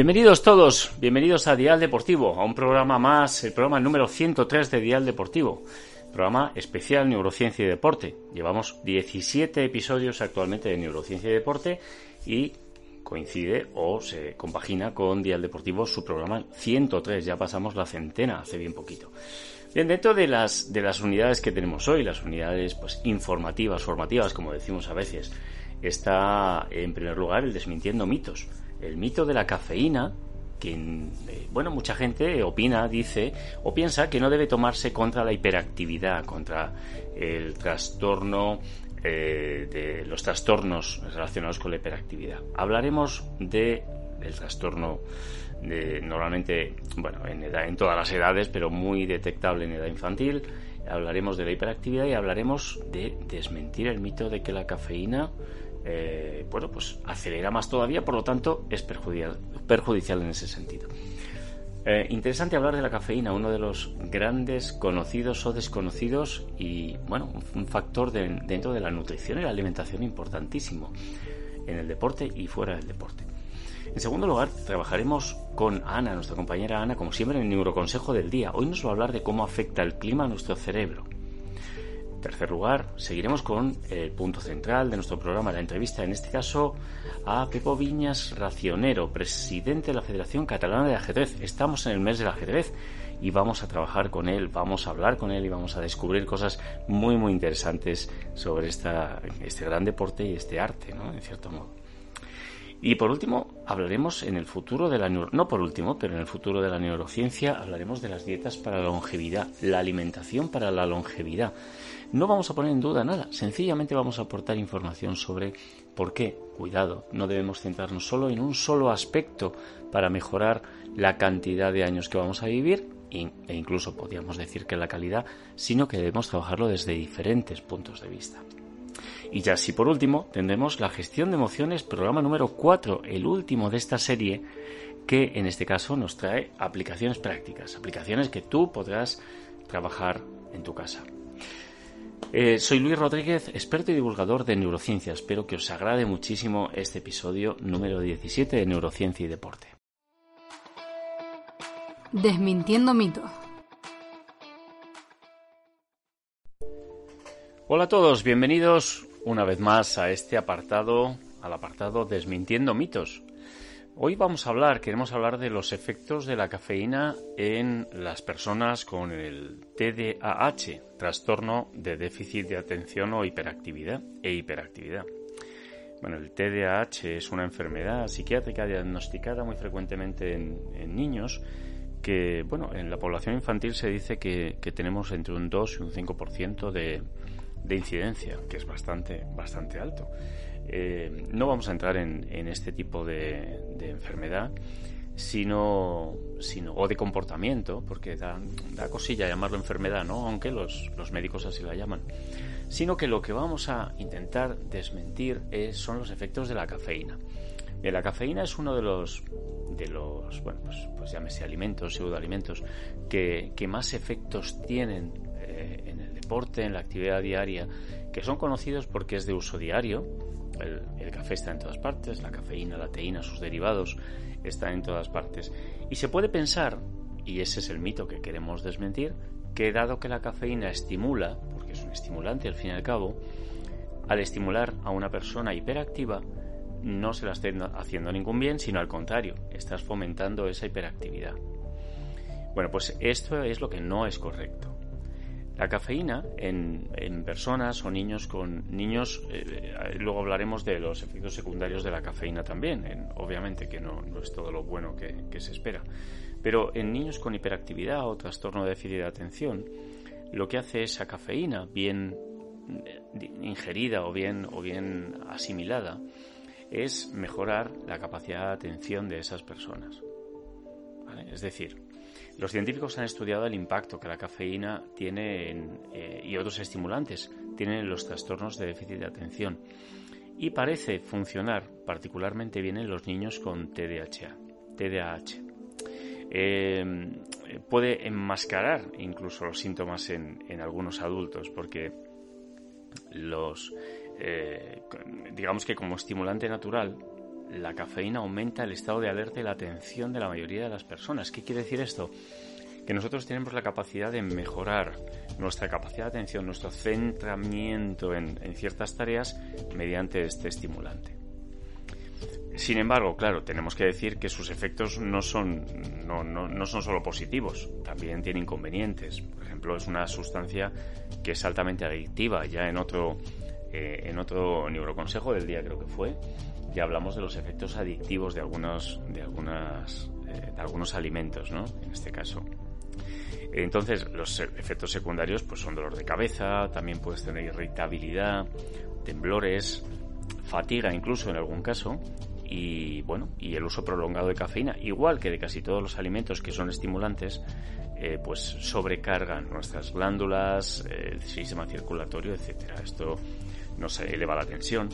Bienvenidos todos, bienvenidos a Dial Deportivo, a un programa más, el programa número 103 de Dial Deportivo, programa especial Neurociencia y Deporte. Llevamos 17 episodios actualmente de Neurociencia y Deporte y coincide o se compagina con Dial Deportivo su programa 103, ya pasamos la centena hace bien poquito. Bien, dentro de las, de las unidades que tenemos hoy, las unidades pues, informativas, formativas, como decimos a veces, está en primer lugar el desmintiendo mitos el mito de la cafeína, que, eh, bueno, mucha gente opina, dice o piensa que no debe tomarse contra la hiperactividad, contra el trastorno eh, de los trastornos relacionados con la hiperactividad. Hablaremos de el trastorno de, normalmente, bueno, en, edad, en todas las edades, pero muy detectable en edad infantil. Hablaremos de la hiperactividad y hablaremos de desmentir el mito de que la cafeína eh, bueno, pues acelera más todavía, por lo tanto es perjudicial, en ese sentido. Eh, interesante hablar de la cafeína, uno de los grandes conocidos o desconocidos y, bueno, un factor dentro de la nutrición y la alimentación importantísimo en el deporte y fuera del deporte. En segundo lugar, trabajaremos con Ana, nuestra compañera Ana, como siempre en el neuroconsejo del día. Hoy nos va a hablar de cómo afecta el clima a nuestro cerebro. Tercer lugar, seguiremos con el punto central de nuestro programa, la entrevista, en este caso a Pepo Viñas Racionero, presidente de la Federación Catalana de Ajedrez. Estamos en el mes del ajedrez y vamos a trabajar con él, vamos a hablar con él y vamos a descubrir cosas muy, muy interesantes sobre esta, este gran deporte y este arte, ¿no? En cierto modo. Y por último, hablaremos en el futuro de la no por último, pero en el futuro de la neurociencia hablaremos de las dietas para la longevidad, la alimentación para la longevidad. No vamos a poner en duda nada, sencillamente vamos a aportar información sobre por qué, cuidado, no debemos centrarnos solo en un solo aspecto para mejorar la cantidad de años que vamos a vivir e incluso podríamos decir que la calidad, sino que debemos trabajarlo desde diferentes puntos de vista. Y ya si por último tendremos la gestión de emociones, programa número 4, el último de esta serie, que en este caso nos trae aplicaciones prácticas, aplicaciones que tú podrás trabajar en tu casa. Eh, soy Luis Rodríguez, experto y divulgador de neurociencia. Espero que os agrade muchísimo este episodio número 17 de Neurociencia y Deporte. Desmintiendo mitos. Hola a todos, bienvenidos una vez más a este apartado, al apartado Desmintiendo mitos. Hoy vamos a hablar, queremos hablar de los efectos de la cafeína en las personas con el TDAH, trastorno de déficit de atención o hiperactividad e hiperactividad. Bueno, el TDAH es una enfermedad psiquiátrica diagnosticada muy frecuentemente en, niños que, bueno, en la población infantil se dice que, tenemos entre un 2 y un 5% de, de incidencia, que es bastante, bastante alto. Eh, no vamos a entrar en, este tipo de, enfermedad, sino, sino, o de comportamiento, porque da, cosilla llamarlo enfermedad, ¿no? aunque los, médicos así la llaman, sino que lo que vamos a intentar desmentir es, son los efectos de la cafeína. la cafeína es uno de los, de los bueno, pues, pues llámese alimentos, pseudoalimentos, que, que más efectos tienen eh, en el en la actividad diaria, que son conocidos porque es de uso diario, el, café está en todas partes, la cafeína, la teína, sus derivados están en todas partes. Y se puede pensar, y ese es el mito que queremos desmentir, que dado que la cafeína estimula, porque es un estimulante al fin y al cabo, al estimular a una persona hiperactiva, no se la esté haciendo ningún bien, sino al contrario, estás fomentando esa hiperactividad. Bueno, pues esto es lo que no es correcto. La cafeína en, personas o niños con niños, eh, luego hablaremos de los efectos secundarios de la cafeína también, obviamente que no, es todo lo bueno que, se espera, pero en niños con hiperactividad o trastorno de déficit de atención, lo que hace esa cafeína bien eh, ingerida o bien, o bien asimilada es mejorar la capacidad de atención de esas personas. Es decir, los científicos han estudiado el impacto que la cafeína tiene eh, y otros estimulantes tienen en los trastornos de déficit de atención y parece funcionar particularmente bien en los niños con TDAH. TDAH. Eh, puede enmascarar incluso los síntomas en, algunos adultos porque los eh, digamos que como estimulante natural la cafeína aumenta el estado de alerta y la atención de la mayoría de las personas. ¿Qué quiere decir esto? Que nosotros tenemos la capacidad de mejorar nuestra capacidad de atención, nuestro centramiento en, ciertas tareas mediante este estimulante. Sin embargo, claro, tenemos que decir que sus efectos no son, no, no, son solo positivos, también tiene inconvenientes. Por ejemplo, es una sustancia que es altamente adictiva. Ya en otro, eh, en otro neuroconsejo del día creo que fue, ya hablamos de los efectos adictivos de algunos, de algunas, eh, de algunos alimentos, ¿no? En este caso. Entonces, los efectos secundarios pues son dolor de cabeza, también puedes tener irritabilidad, temblores, fatiga incluso en algún caso, y bueno, y el uso prolongado de cafeína, igual que de casi todos los alimentos que son estimulantes, eh, pues sobrecargan nuestras glándulas, el sistema circulatorio, etcétera. Esto nos eleva la tensión.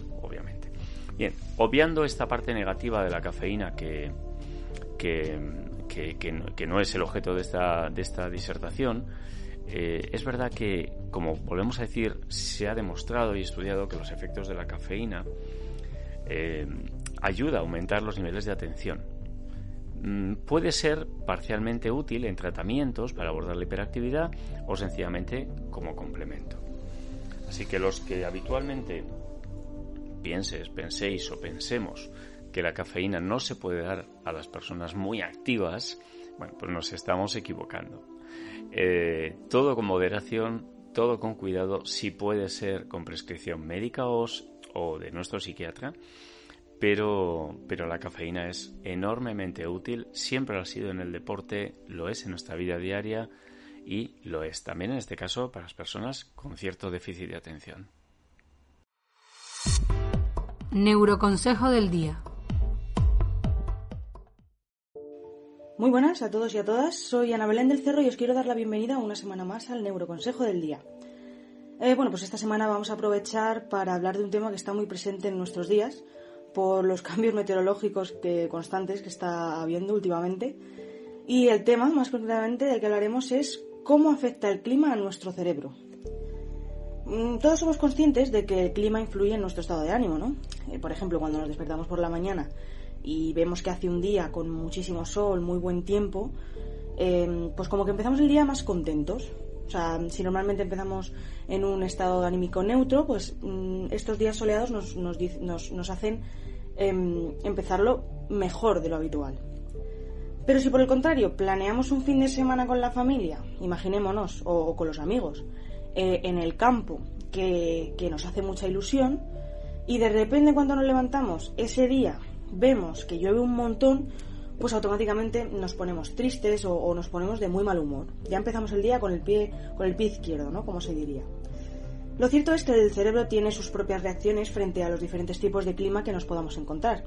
Bien, obviando esta parte negativa de la cafeína que, no, es el objeto de esta, de esta disertación, eh, es verdad que, como volvemos a decir, se ha demostrado y estudiado que los efectos de la cafeína eh, ayuda a aumentar los niveles de atención. Mm, puede ser parcialmente útil en tratamientos para abordar la hiperactividad o sencillamente como complemento. Así que los que habitualmente pienses, penséis o pensemos que la cafeína no se puede dar a las personas muy activas, bueno, pues nos estamos equivocando. Eh, todo con moderación, todo con cuidado, si puede ser con prescripción médica o, de nuestro psiquiatra, pero, pero la cafeína es enormemente útil, siempre lo ha sido en el deporte, lo es en nuestra vida diaria y lo es también en este caso para las personas con cierto déficit de atención. Neuroconsejo del día. Muy buenas a todos y a todas, soy Ana Belén del Cerro y os quiero dar la bienvenida una semana más al Neuroconsejo del día. Eh, bueno, pues esta semana vamos a aprovechar para hablar de un tema que está muy presente en nuestros días por los cambios meteorológicos que, constantes que está habiendo últimamente. Y el tema, más concretamente, del que hablaremos es cómo afecta el clima a nuestro cerebro. Mm, todos somos conscientes de que el clima influye en nuestro estado de ánimo, ¿no? Eh, por ejemplo, cuando nos despertamos por la mañana y vemos que hace un día con muchísimo sol, muy buen tiempo, em, pues como que empezamos el día más contentos. O sea, si normalmente empezamos en un estado anímico neutro, pues mm, estos días soleados nos, nos, hacen em, empezarlo mejor de lo habitual. Pero si por el contrario planeamos un fin de semana con la familia, imaginémonos, o con los amigos, eh, en el campo que, nos hace mucha ilusión y de repente cuando nos levantamos ese día vemos que llueve un montón, pues automáticamente nos ponemos tristes o, nos ponemos de muy mal humor. Ya empezamos el día con el pie, con el pie izquierdo, ¿no? Como se diría. Lo cierto es que el cerebro tiene sus propias reacciones frente a los diferentes tipos de clima que nos podamos encontrar.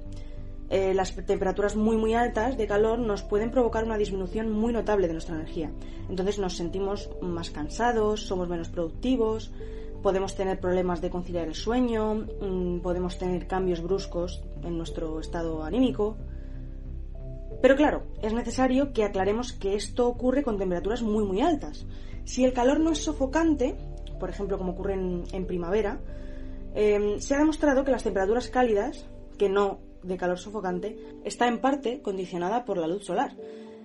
Eh, las temperaturas muy muy altas de calor nos pueden provocar una disminución muy notable de nuestra energía. Entonces nos sentimos más cansados, somos menos productivos, podemos tener problemas de conciliar el sueño, mm, podemos tener cambios bruscos en nuestro estado anímico. Pero claro, es necesario que aclaremos que esto ocurre con temperaturas muy muy altas. Si el calor no es sofocante, por ejemplo como ocurre en, primavera, eh, se ha demostrado que las temperaturas cálidas, que no de calor sofocante está en parte condicionada por la luz solar,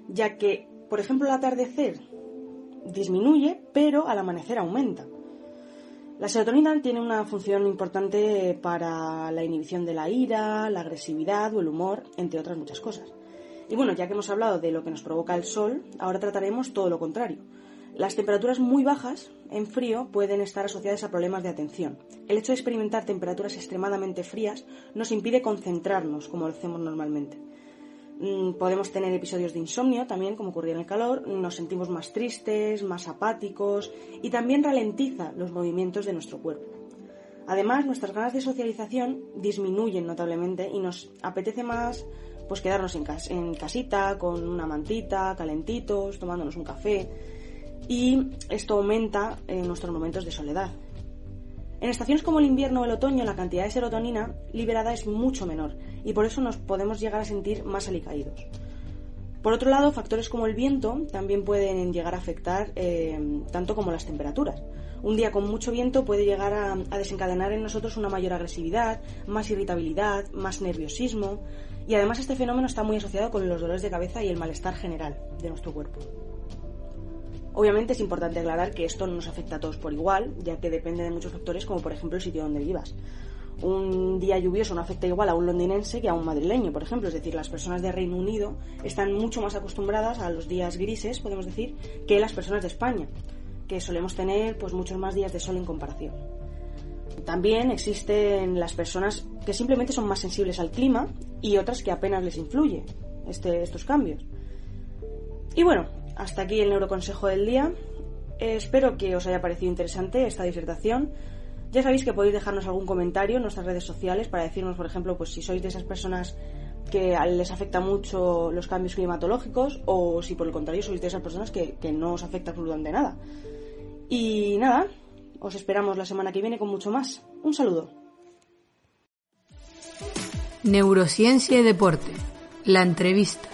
ya que, por ejemplo, el atardecer disminuye, pero al amanecer aumenta. La serotonina tiene una función importante para la inhibición de la ira, la agresividad o el humor, entre otras muchas cosas. Y bueno, ya que hemos hablado de lo que nos provoca el sol, ahora trataremos todo lo contrario. Las temperaturas muy bajas en frío pueden estar asociadas a problemas de atención. El hecho de experimentar temperaturas extremadamente frías nos impide concentrarnos como lo hacemos normalmente. Mm, podemos tener episodios de insomnio también, como ocurría en el calor, nos sentimos más tristes, más apáticos y también ralentiza los movimientos de nuestro cuerpo. Además, nuestras ganas de socialización disminuyen notablemente y nos apetece más pues quedarnos en, en casita con una mantita, calentitos, tomándonos un café y esto aumenta en nuestros momentos de soledad. En estaciones como el invierno o el otoño la cantidad de serotonina liberada es mucho menor y por eso nos podemos llegar a sentir más alicaídos. Por otro lado, factores como el viento también pueden llegar a afectar eh, tanto como las temperaturas. Un día con mucho viento puede llegar a, desencadenar en nosotros una mayor agresividad, más irritabilidad, más nerviosismo y además este fenómeno está muy asociado con los dolores de cabeza y el malestar general de nuestro cuerpo. Obviamente es importante aclarar que esto no nos afecta a todos por igual, ya que depende de muchos factores como por ejemplo el sitio donde vivas un día lluvioso no afecta igual a un londinense que a un madrileño, por ejemplo. Es decir, las personas de Reino Unido están mucho más acostumbradas a los días grises, podemos decir, que las personas de España, que solemos tener pues muchos más días de sol en comparación. También existen las personas que simplemente son más sensibles al clima y otras que apenas les influye este, estos cambios. Y bueno, hasta aquí el neuroconsejo del día. espero que os haya parecido interesante esta disertación. Ya sabéis que podéis dejarnos algún comentario en nuestras redes sociales para decirnos, por ejemplo, pues si sois de esas personas que les afecta mucho los cambios climatológicos o si por el contrario sois de esas personas que, que no os afecta absolutamente nada. Y nada, os esperamos la semana que viene con mucho más. Un saludo. Neurociencia y deporte. La entrevista.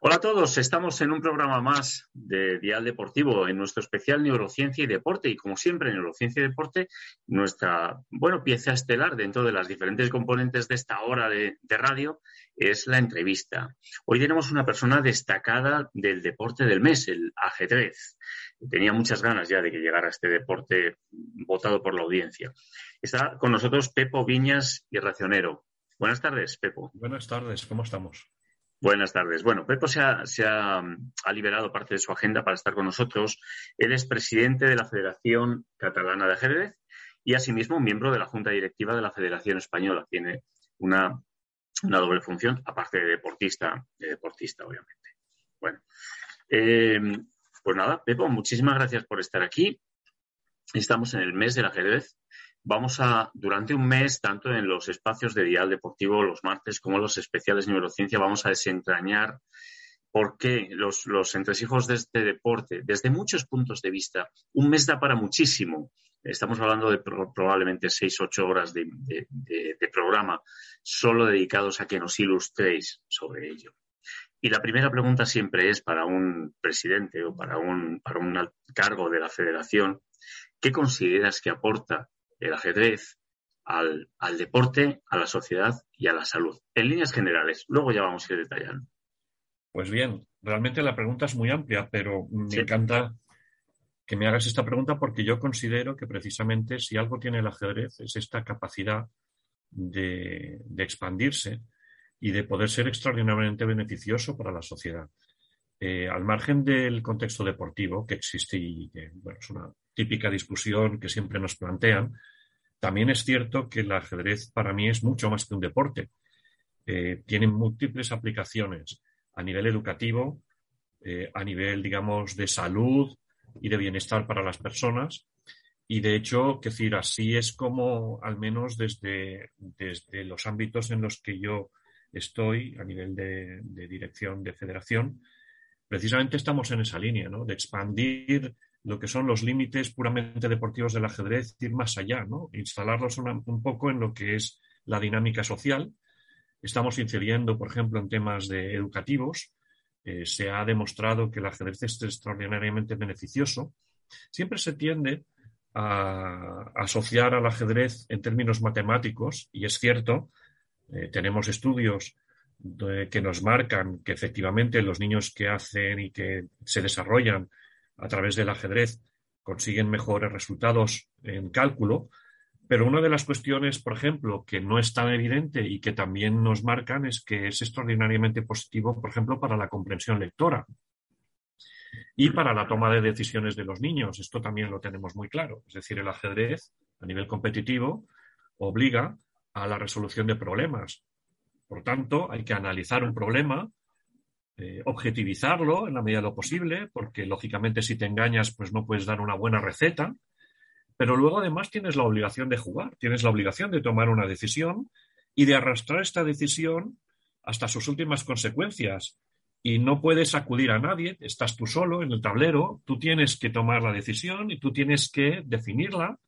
Hola a todos, estamos en un programa más de Dial Deportivo, en nuestro especial Neurociencia y Deporte. Y como siempre, Neurociencia y Deporte, nuestra, bueno, pieza estelar dentro de las diferentes componentes de esta hora de, radio es la entrevista. Hoy tenemos una persona destacada del deporte del mes, el ajedrez. Tenía muchas ganas ya de que llegara este deporte votado por la audiencia. Está con nosotros Pepo Viñas y Racionero. Buenas tardes, Pepo. Buenas tardes, ¿cómo estamos? Buenas tardes. Bueno, Pepo se, ha, liberado parte de su agenda para estar con nosotros. Él es presidente de la Federación Catalana de Ajedrez y asimismo miembro de la Junta Directiva de la Federación Española. Tiene una, doble función, aparte de deportista, de deportista, obviamente. Bueno, eh, pues nada, Pepo, muchísimas gracias por estar aquí. Estamos en el mes del ajedrez vamos a, durante un mes, tanto en los espacios de Dial Deportivo los martes como los especiales de neurociencia, vamos a desentrañar por qué los, los entresijos de este deporte, desde muchos puntos de vista, un mes da para muchísimo. Estamos hablando de probablemente seis, ocho horas de, programa solo dedicados a que nos ilustréis sobre ello. Y la primera pregunta siempre es para un presidente o para un, para un cargo de la federación, ¿qué consideras que aporta el ajedrez al, deporte, a la sociedad y a la salud. En líneas generales, luego ya vamos a ir detallando. Pues bien, realmente la pregunta es muy amplia, pero me encanta que me hagas esta pregunta porque yo considero que precisamente si algo tiene el ajedrez es esta capacidad de, expandirse y de poder ser extraordinariamente beneficioso para la sociedad. Eh, al margen del contexto deportivo que existe y que es una típica discusión que siempre nos plantean, también es cierto que el ajedrez para mí es mucho más que un deporte. Eh, tiene múltiples aplicaciones a nivel educativo, eh, a nivel, digamos, de salud y de bienestar para las personas. Y de hecho, decir, así es como, al menos desde, desde los ámbitos en los que yo estoy, a nivel de, de dirección de federación, precisamente estamos en esa línea, ¿no? De expandir lo que son los límites puramente deportivos del ajedrez, ir más allá, ¿no? Instalarlos un poco en lo que es la dinámica social. Estamos incidiendo, por ejemplo, en temas de educativos. Eh, se ha demostrado que el ajedrez es extraordinariamente beneficioso. Siempre se tiende a, asociar al ajedrez en términos matemáticos, y es cierto, eh, tenemos estudios que nos marcan que efectivamente los niños que hacen y que se desarrollan a través del ajedrez consiguen mejores resultados en cálculo, pero una de las cuestiones, por ejemplo, que no es tan evidente y que también nos marcan es que es extraordinariamente positivo, por ejemplo, para la comprensión lectora y para la toma de decisiones de los niños. Esto también lo tenemos muy claro. Es decir, el ajedrez a nivel competitivo obliga a la resolución de problemas. Por tanto, hay que analizar un problema eh, objetivizarlo en la medida de lo posible, porque lógicamente si te engañas, pues no puedes dar una buena receta, pero luego además tienes la obligación de jugar, tienes la obligación de tomar una decisión y de arrastrar esta decisión hasta sus últimas consecuencias. Y no puedes acudir a nadie, estás tú solo en el tablero, tú tienes que tomar la decisión y tú tienes que definirla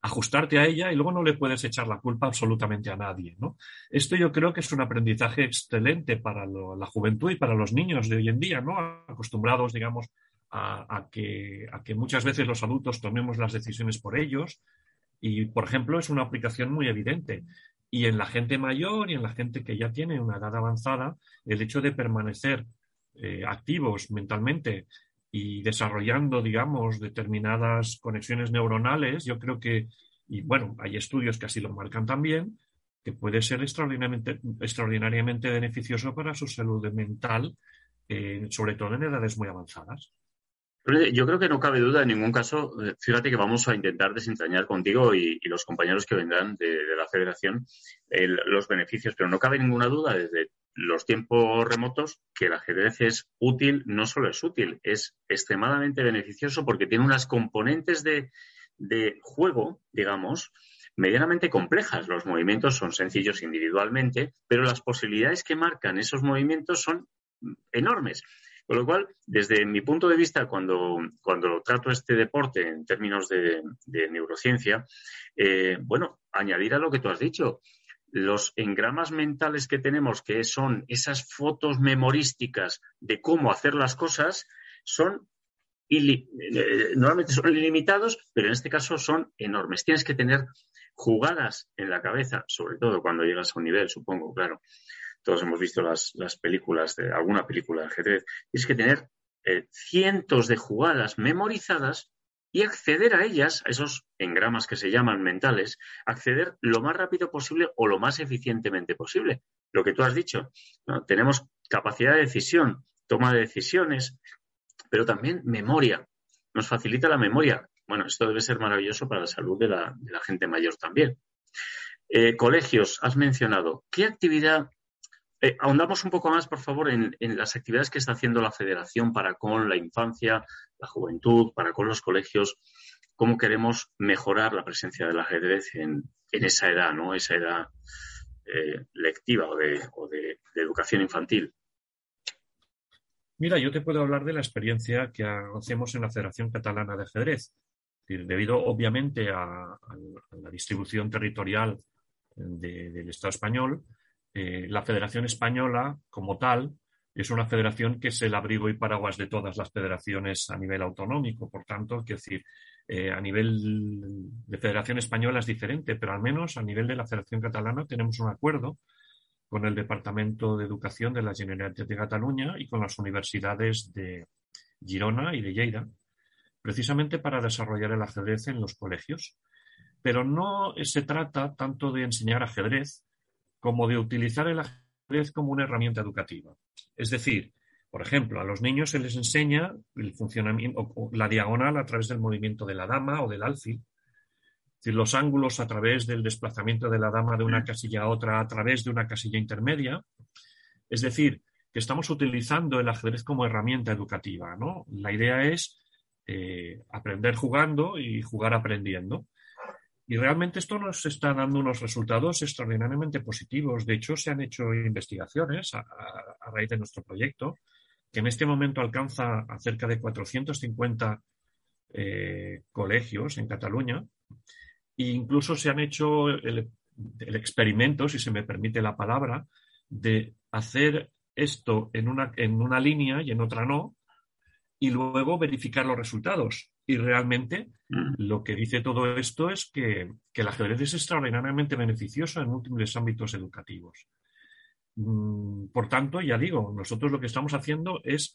ajustarte a ella y luego no le puedes echar la culpa absolutamente a nadie. ¿no? Esto yo creo que es un aprendizaje excelente para la juventud y para los niños de hoy en día, ¿no? acostumbrados, digamos, a, que, muchas veces los adultos tomemos las decisiones por ellos. Y, por ejemplo, es una aplicación muy evidente. Y en la gente mayor y en la gente que ya tiene una edad avanzada, el hecho de permanecer eh, activos mentalmente y desarrollando, digamos, determinadas conexiones neuronales, yo creo que, y bueno, hay estudios que así lo marcan también, que puede ser extraordinariamente, extraordinariamente beneficioso para su salud mental, eh, sobre todo en edades muy avanzadas. Yo creo que no cabe duda en ningún caso. Eh, fíjate que vamos a intentar desentrañar contigo y, los compañeros que vendrán de, la federación los beneficios, pero no cabe ninguna duda desde los tiempos remotos que el ajedrez es útil, no solo es útil, es extremadamente beneficioso porque tiene unas componentes de, juego, digamos, medianamente complejas. Los movimientos son sencillos individualmente, pero las posibilidades que marcan esos movimientos son enormes. Con lo cual, desde mi punto de vista, cuando, cuando trato este deporte en términos de, neurociencia, eh, bueno, añadir a lo que tú has dicho, los engramas mentales que tenemos, que son esas fotos memorísticas de cómo hacer las cosas, son eh, normalmente son ilimitados, pero en este caso son enormes. Tienes que tener jugadas en la cabeza, sobre todo cuando llegas a un nivel, supongo, claro. Todos hemos visto las, películas, de alguna película de ajedrez. Tienes que tener eh, cientos de jugadas memorizadas y acceder a ellas, a esos engramas que se llaman mentales, acceder lo más rápido posible o lo más eficientemente posible. Lo que tú has dicho, tenemos capacidad de decisión, toma de decisiones, pero también memoria. Nos facilita la memoria. Bueno, esto debe ser maravilloso para la salud de la, gente mayor también. Eh, colegios, has mencionado. ¿Qué actividad eh, ahondamos un poco más, por favor, en, las actividades que está haciendo la Federación para con la infancia, la juventud, para con los colegios. ¿Cómo queremos mejorar la presencia del ajedrez en, esa edad, ¿no? Esa edad eh, lectiva o, de, educación infantil. Mira, yo te puedo hablar de la experiencia que hacemos en la Federación Catalana de Ajedrez. Debido, obviamente, a, la distribución territorial del Estado español, eh, la Federación Española, como tal, es una federación que es el abrigo y paraguas de todas las federaciones a nivel autonómico. Por tanto, quiero decir, eh, a nivel de Federación Española es diferente, pero al menos a nivel de la Federación Catalana tenemos un acuerdo con el Departamento de Educación de la Generalitat de Cataluña y con las universidades de Girona y de Lleida, precisamente para desarrollar el ajedrez en los colegios. Pero no se trata tanto de enseñar ajedrez, como de utilizar el ajedrez como una herramienta educativa. Es decir, por ejemplo, a los niños se les enseña el funcionamiento, o la diagonal a través del movimiento de la dama o del alfil, los ángulos a través del desplazamiento de la dama de una casilla a otra a través de una casilla intermedia. Es decir, que estamos utilizando el ajedrez como herramienta educativa. ¿no? La idea es eh, aprender jugando y jugar aprendiendo. Y realmente esto nos está dando unos resultados extraordinariamente positivos. De hecho, se han hecho investigaciones a, raíz de nuestro proyecto, que en este momento alcanza a cerca de 450 eh, colegios en Cataluña. E incluso se han hecho el, experimento, si se me permite la palabra, de hacer esto en una, en una línea y en otra no, y luego verificar los resultados. Y realmente mm. lo que dice todo esto es que, el ajedrez es extraordinariamente beneficioso en múltiples ámbitos educativos. Mm, por tanto, ya digo, nosotros lo que estamos haciendo es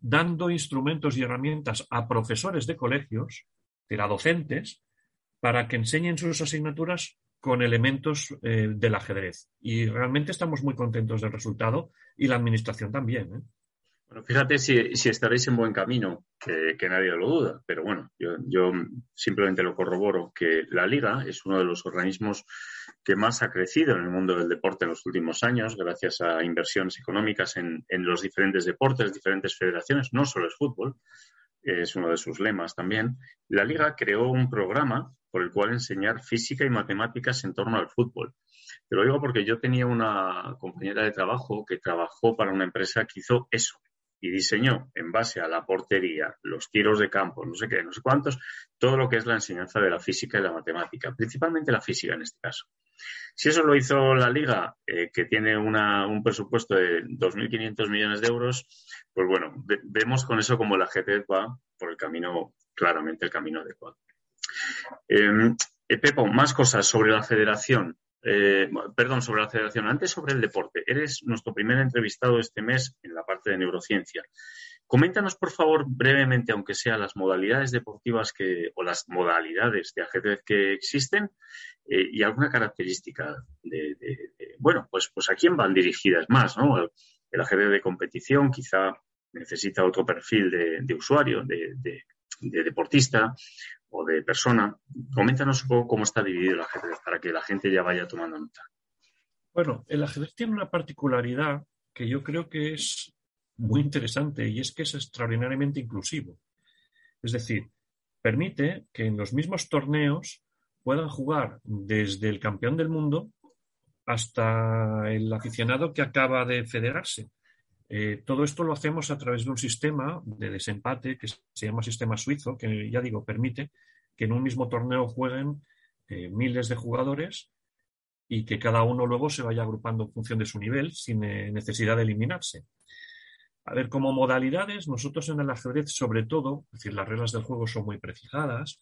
dando instrumentos y herramientas a profesores de colegios, a docentes, para que enseñen sus asignaturas con elementos eh, del ajedrez. Y realmente estamos muy contentos del resultado y la administración también. ¿eh? Bueno, fíjate si, si, estaréis en buen camino, que, nadie lo duda, pero bueno, yo, simplemente lo corroboro, que la Liga es uno de los organismos que más ha crecido en el mundo del deporte en los últimos años, gracias a inversiones económicas en, en los diferentes deportes, diferentes federaciones, no solo es fútbol, es uno de sus lemas también. La Liga creó un programa por el cual enseñar física y matemáticas en torno al fútbol. Te lo digo porque yo tenía una compañera de trabajo que trabajó para una empresa que hizo eso, y diseñó en base a la portería, los tiros de campo, no sé qué, no sé cuántos, todo lo que es la enseñanza de la física y la matemática, principalmente la física en este caso. Si eso lo hizo la liga, eh, que tiene un presupuesto de 2.500 millones de euros, pues bueno, vemos con eso como la GT va por el camino, claramente el camino adecuado. Em, eh, Pepo, más cosas sobre la federación. Eh, perdón, sobre la federación. Antes sobre el deporte. Eres nuestro primer entrevistado este mes en la parte de neurociencia. Coméntanos, por favor, brevemente, aunque sea las modalidades deportivas que, o las modalidades de ajedrez que existen eh, y alguna característica de, bueno, pues, pues a quién van dirigidas más, ¿no? El, ajedrez de competición quizá necesita otro perfil de, usuario, de, deportista o de persona. Coméntanos un poco cómo está dividido el ajedrez para que la gente ya vaya tomando nota. Bueno, el ajedrez tiene una particularidad que yo creo que es muy interesante y es que es extraordinariamente inclusivo. Es decir, permite que en los mismos torneos puedan jugar desde el campeón del mundo hasta el aficionado que acaba de federarse. Eh, todo esto lo hacemos a través de un sistema de desempate que se llama sistema suizo, que ya digo, permite que en un mismo torneo jueguen eh, miles de jugadores y que cada uno luego se vaya agrupando en función de su nivel sin eh, necesidad de eliminarse. A ver, como modalidades, nosotros en el ajedrez, sobre todo, es decir, las reglas del juego son muy precisadas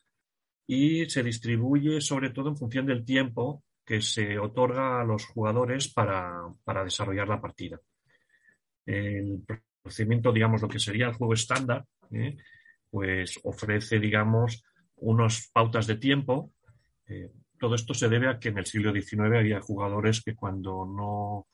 y se distribuye sobre todo en función del tiempo que se otorga a los jugadores para desarrollar la partida el procedimiento, digamos, lo que sería el juego estándar, ¿eh? pues ofrece, digamos, unas pautas de tiempo. Eh, todo esto se debe a que en el siglo XIX había jugadores que cuando no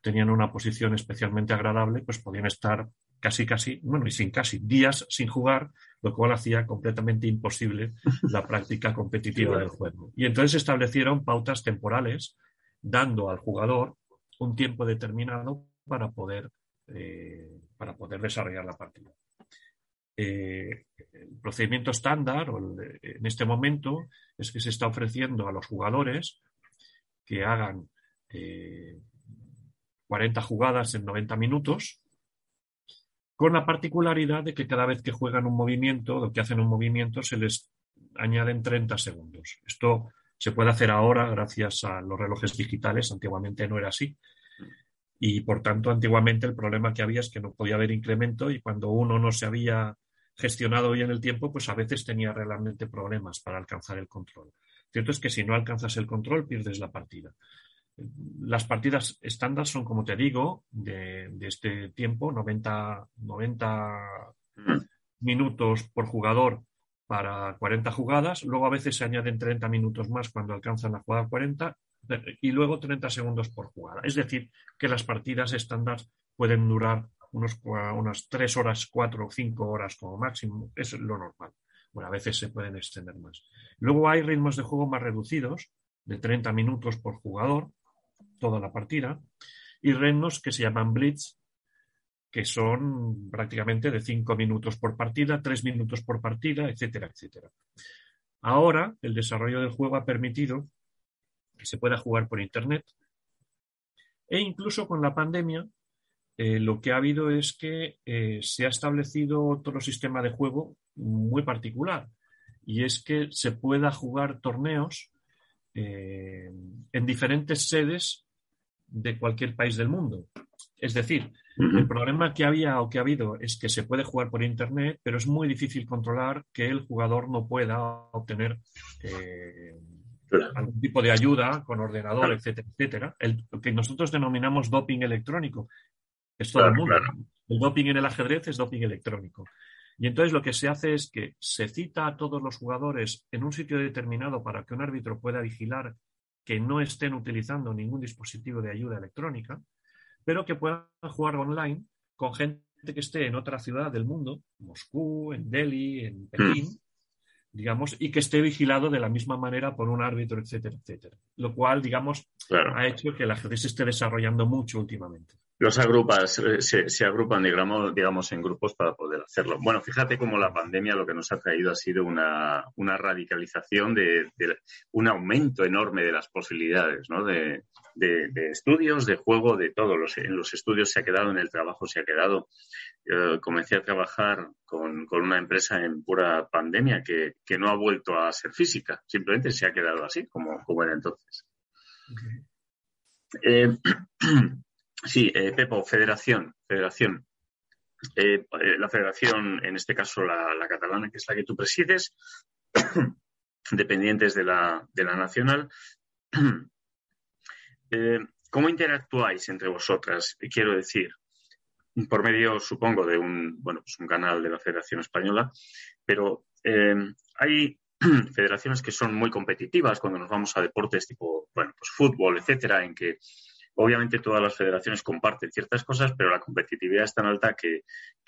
tenían una posición especialmente agradable, pues podían estar casi, casi, bueno, y sin casi, días sin jugar, lo cual hacía completamente imposible la práctica competitiva del juego. Y entonces establecieron pautas temporales, dando al jugador un tiempo determinado para poder eh, para poder desarrollar la partida. Eh, el procedimiento estándar en este momento es que se está ofreciendo a los jugadores que hagan 40 eh, jugadas en 90 minutos, con la particularidad de que cada vez que juegan un movimiento, lo que hacen un movimiento, se les añaden 30 segundos. Esto se puede hacer ahora gracias a los relojes digitales, antiguamente no era así y por tanto antiguamente el problema que había es que no podía haber incremento y cuando uno no se había gestionado bien el tiempo, pues a veces tenía realmente problemas para alcanzar el control. Cierto es que si no alcanzas el control, pierdes la partida. Las partidas estándar son, como te digo, de, este tiempo, 90, 90 mm. minutos por jugador para 40 jugadas. Luego a veces se añaden 30 minutos más cuando alcanzan la jugada 40 y luego 30 segundos por jugada. Es decir, que las partidas estándar pueden durar unos, unas 3 horas, 4 o 5 horas como máximo. Es lo normal. Bueno, a veces se pueden extender más. Luego hay ritmos de juego más reducidos, de 30 minutos por jugador, toda la partida, y ritmos que se llaman blitz, que son prácticamente de 5 minutos por partida, 3 minutos por partida, etcétera, etcétera. Ahora, el desarrollo del juego ha permitido que se pueda jugar por Internet. E incluso con la pandemia, eh, lo que ha habido es que eh, se ha establecido otro sistema de juego muy particular, y es que se pueda jugar torneos eh, en diferentes sedes de cualquier país del mundo. Es decir, el problema que había o que ha habido es que se puede jugar por Internet, pero es muy difícil controlar que el jugador no pueda obtener algún tipo de ayuda con ordenador, etcétera, etcétera. El, lo que nosotros denominamos doping electrónico. Es todo el mundo. El doping en el ajedrez es doping electrónico. Y entonces lo que se hace es que se cita a todos los jugadores en un sitio determinado para que un árbitro pueda vigilar que no estén utilizando ningún dispositivo de ayuda electrónica, pero que puedan jugar online con gente que esté en otra ciudad del mundo, Moscú, en Delhi, en Pekín, mm digamos, y que esté vigilado de la misma manera por un árbitro, etcétera, etcétera. Lo cual, digamos, ha hecho que el ajedrez se esté desarrollando mucho últimamente. Los agrupas, eh, se, agrupan, digamos, digamos, en grupos para poder hacerlo. Bueno, fíjate cómo la pandemia lo que nos ha traído ha sido una, radicalización de, un aumento enorme de las posibilidades, ¿no? De, de, estudios, de juego, de todo. Los, en los estudios se ha quedado, en el trabajo se ha quedado. comencé a trabajar con, una empresa en pura pandemia que, no ha vuelto a ser física, simplemente se ha quedado así como, como era entonces. Eh, sí, eh, Pepo, federación, federación. Eh, la federación, en este caso la, la, catalana, que es la que tú presides, dependientes de la, de la nacional, Eh, ¿Cómo interactuáis entre vosotras? Quiero decir, por medio, supongo, de un, bueno, pues un canal de la Federación Española, pero eh, hay federaciones que son muy competitivas cuando nos vamos a deportes tipo, bueno, pues fútbol, etcétera, en que Obviamente todas las federaciones comparten ciertas cosas, pero la competitividad es tan alta que,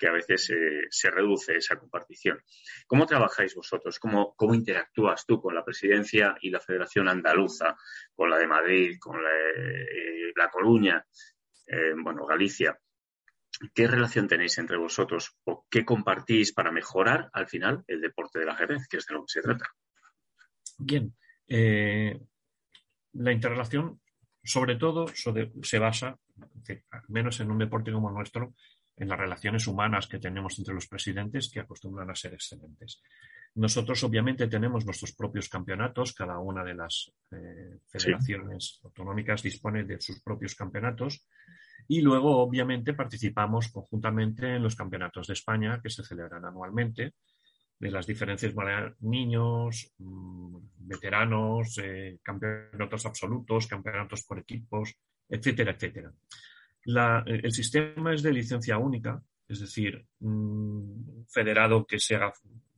a veces se reduce esa compartición. ¿Cómo trabajáis vosotros? ¿Cómo, ¿Cómo, interactúas tú con la presidencia y la Federación Andaluza, con la de Madrid, con la, eh, la Coruña, eh, bueno, Galicia? ¿Qué relación tenéis entre vosotros o qué compartís para mejorar al final el deporte del ajedrez, que es de lo que se trata? Bien. Eh, la interrelación sobre todo se basa, al menos en un deporte como el nuestro, en las relaciones humanas que tenemos entre los presidentes que acostumbran a ser excelentes. Nosotros obviamente tenemos nuestros propios campeonatos, cada una de las eh, federaciones autonómicas dispone de sus propios campeonatos y luego obviamente participamos conjuntamente en los campeonatos de España que se celebran anualmente de las diferencias niños, mm, veteranos, eh, campeonatos absolutos, campeonatos por equipos, etcétera, etcétera. el sistema es de licencia única, es decir, un federado que se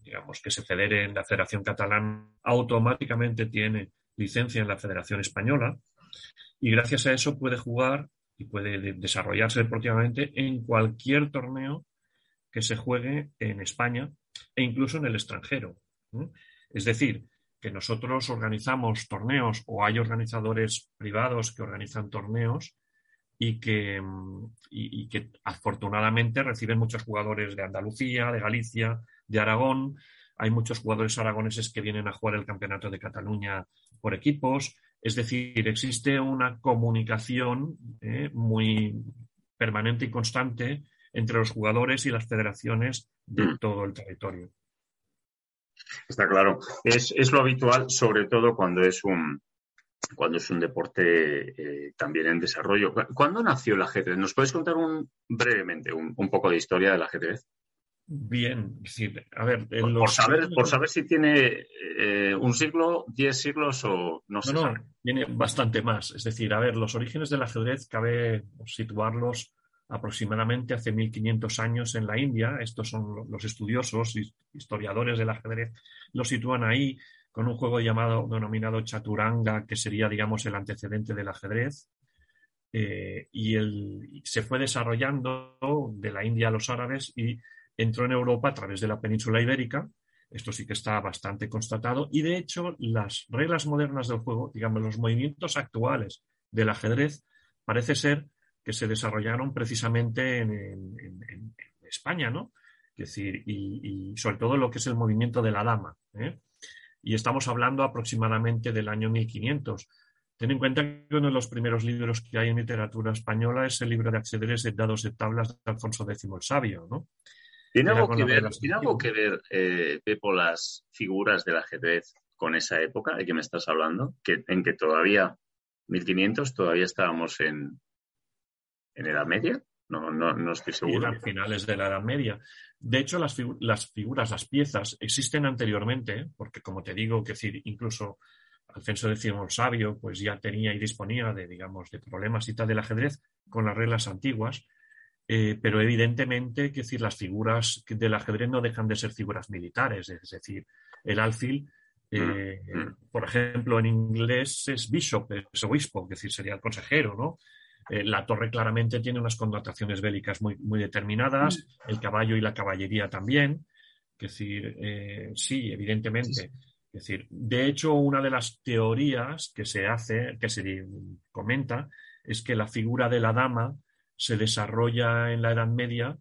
digamos, que se federe en la Federación Catalana automáticamente tiene licencia en la Federación Española y gracias a eso puede jugar y puede desarrollarse deportivamente en cualquier torneo que se juegue en España e incluso en el extranjero. Es decir, que nosotros organizamos torneos o hay organizadores privados que organizan torneos y que, y, que afortunadamente reciben muchos jugadores de Andalucía, de Galicia, de Aragón. Hay muchos jugadores aragoneses que vienen a jugar el Campeonato de Cataluña por equipos. Es decir, existe una comunicación eh, muy permanente y constante entre los jugadores y las federaciones de mm. todo el territorio. Está claro. Es, lo habitual, sobre todo cuando es un, cuando es un deporte eh, también en desarrollo. ¿Cuándo nació el ajedrez? ¿Nos puedes contar un, brevemente un, poco de historia del ajedrez? Bien, sí, a ver. Por, saber, por saber si tiene eh, un siglo, diez siglos o no sé. No, tiene bastante más. Es decir, a ver, los orígenes del ajedrez cabe situarlos aproximadamente hace 1500 años en la India. Estos son los estudiosos, historiadores del ajedrez, lo sitúan ahí con un juego llamado, denominado chaturanga, que sería, digamos, el antecedente del ajedrez. Eh, y el, se fue desarrollando de la India a los árabes y entró en Europa a través de la península ibérica. Esto sí que está bastante constatado. Y de hecho, las reglas modernas del juego, digamos, los movimientos actuales del ajedrez, parece ser que se desarrollaron precisamente en, España, ¿no? Es decir, y, sobre todo lo que es el movimiento de la dama. ¿eh? Y estamos hablando aproximadamente del año 1500. Ten en cuenta que uno de los primeros libros que hay en literatura española es el libro de ajedrez de dados de tablas de Alfonso X el Sabio, ¿no? ¿Tiene algo que ver, ¿tiene algo que ver eh, Pepo, las figuras del ajedrez con esa época de que me estás hablando? Que, en que todavía, 1500, todavía estábamos en, en Edad Media. No, no, no estoy seguro. a finales de la Edad Media. De hecho, las, las figuras, las piezas existen anteriormente, porque como te digo, que decir, incluso Alfonso X el Sabio, pues ya tenía y disponía de, digamos, de problemas y tal del ajedrez con las reglas antiguas. Eh, pero evidentemente, que decir, las figuras del ajedrez no dejan de ser figuras militares, es decir, el alfil, eh, mm, mm. por ejemplo, en inglés es bishop, es obispo, es decir, sería el consejero, ¿no? Eh, la torre claramente tiene unas connotaciones bélicas muy, muy determinadas, mm. el caballo y la caballería también. Es decir, eh, sí, evidentemente. Es decir, de hecho, una de las teorías que se hace, que se comenta, es que la figura de la dama se desarrolla en la Edad Media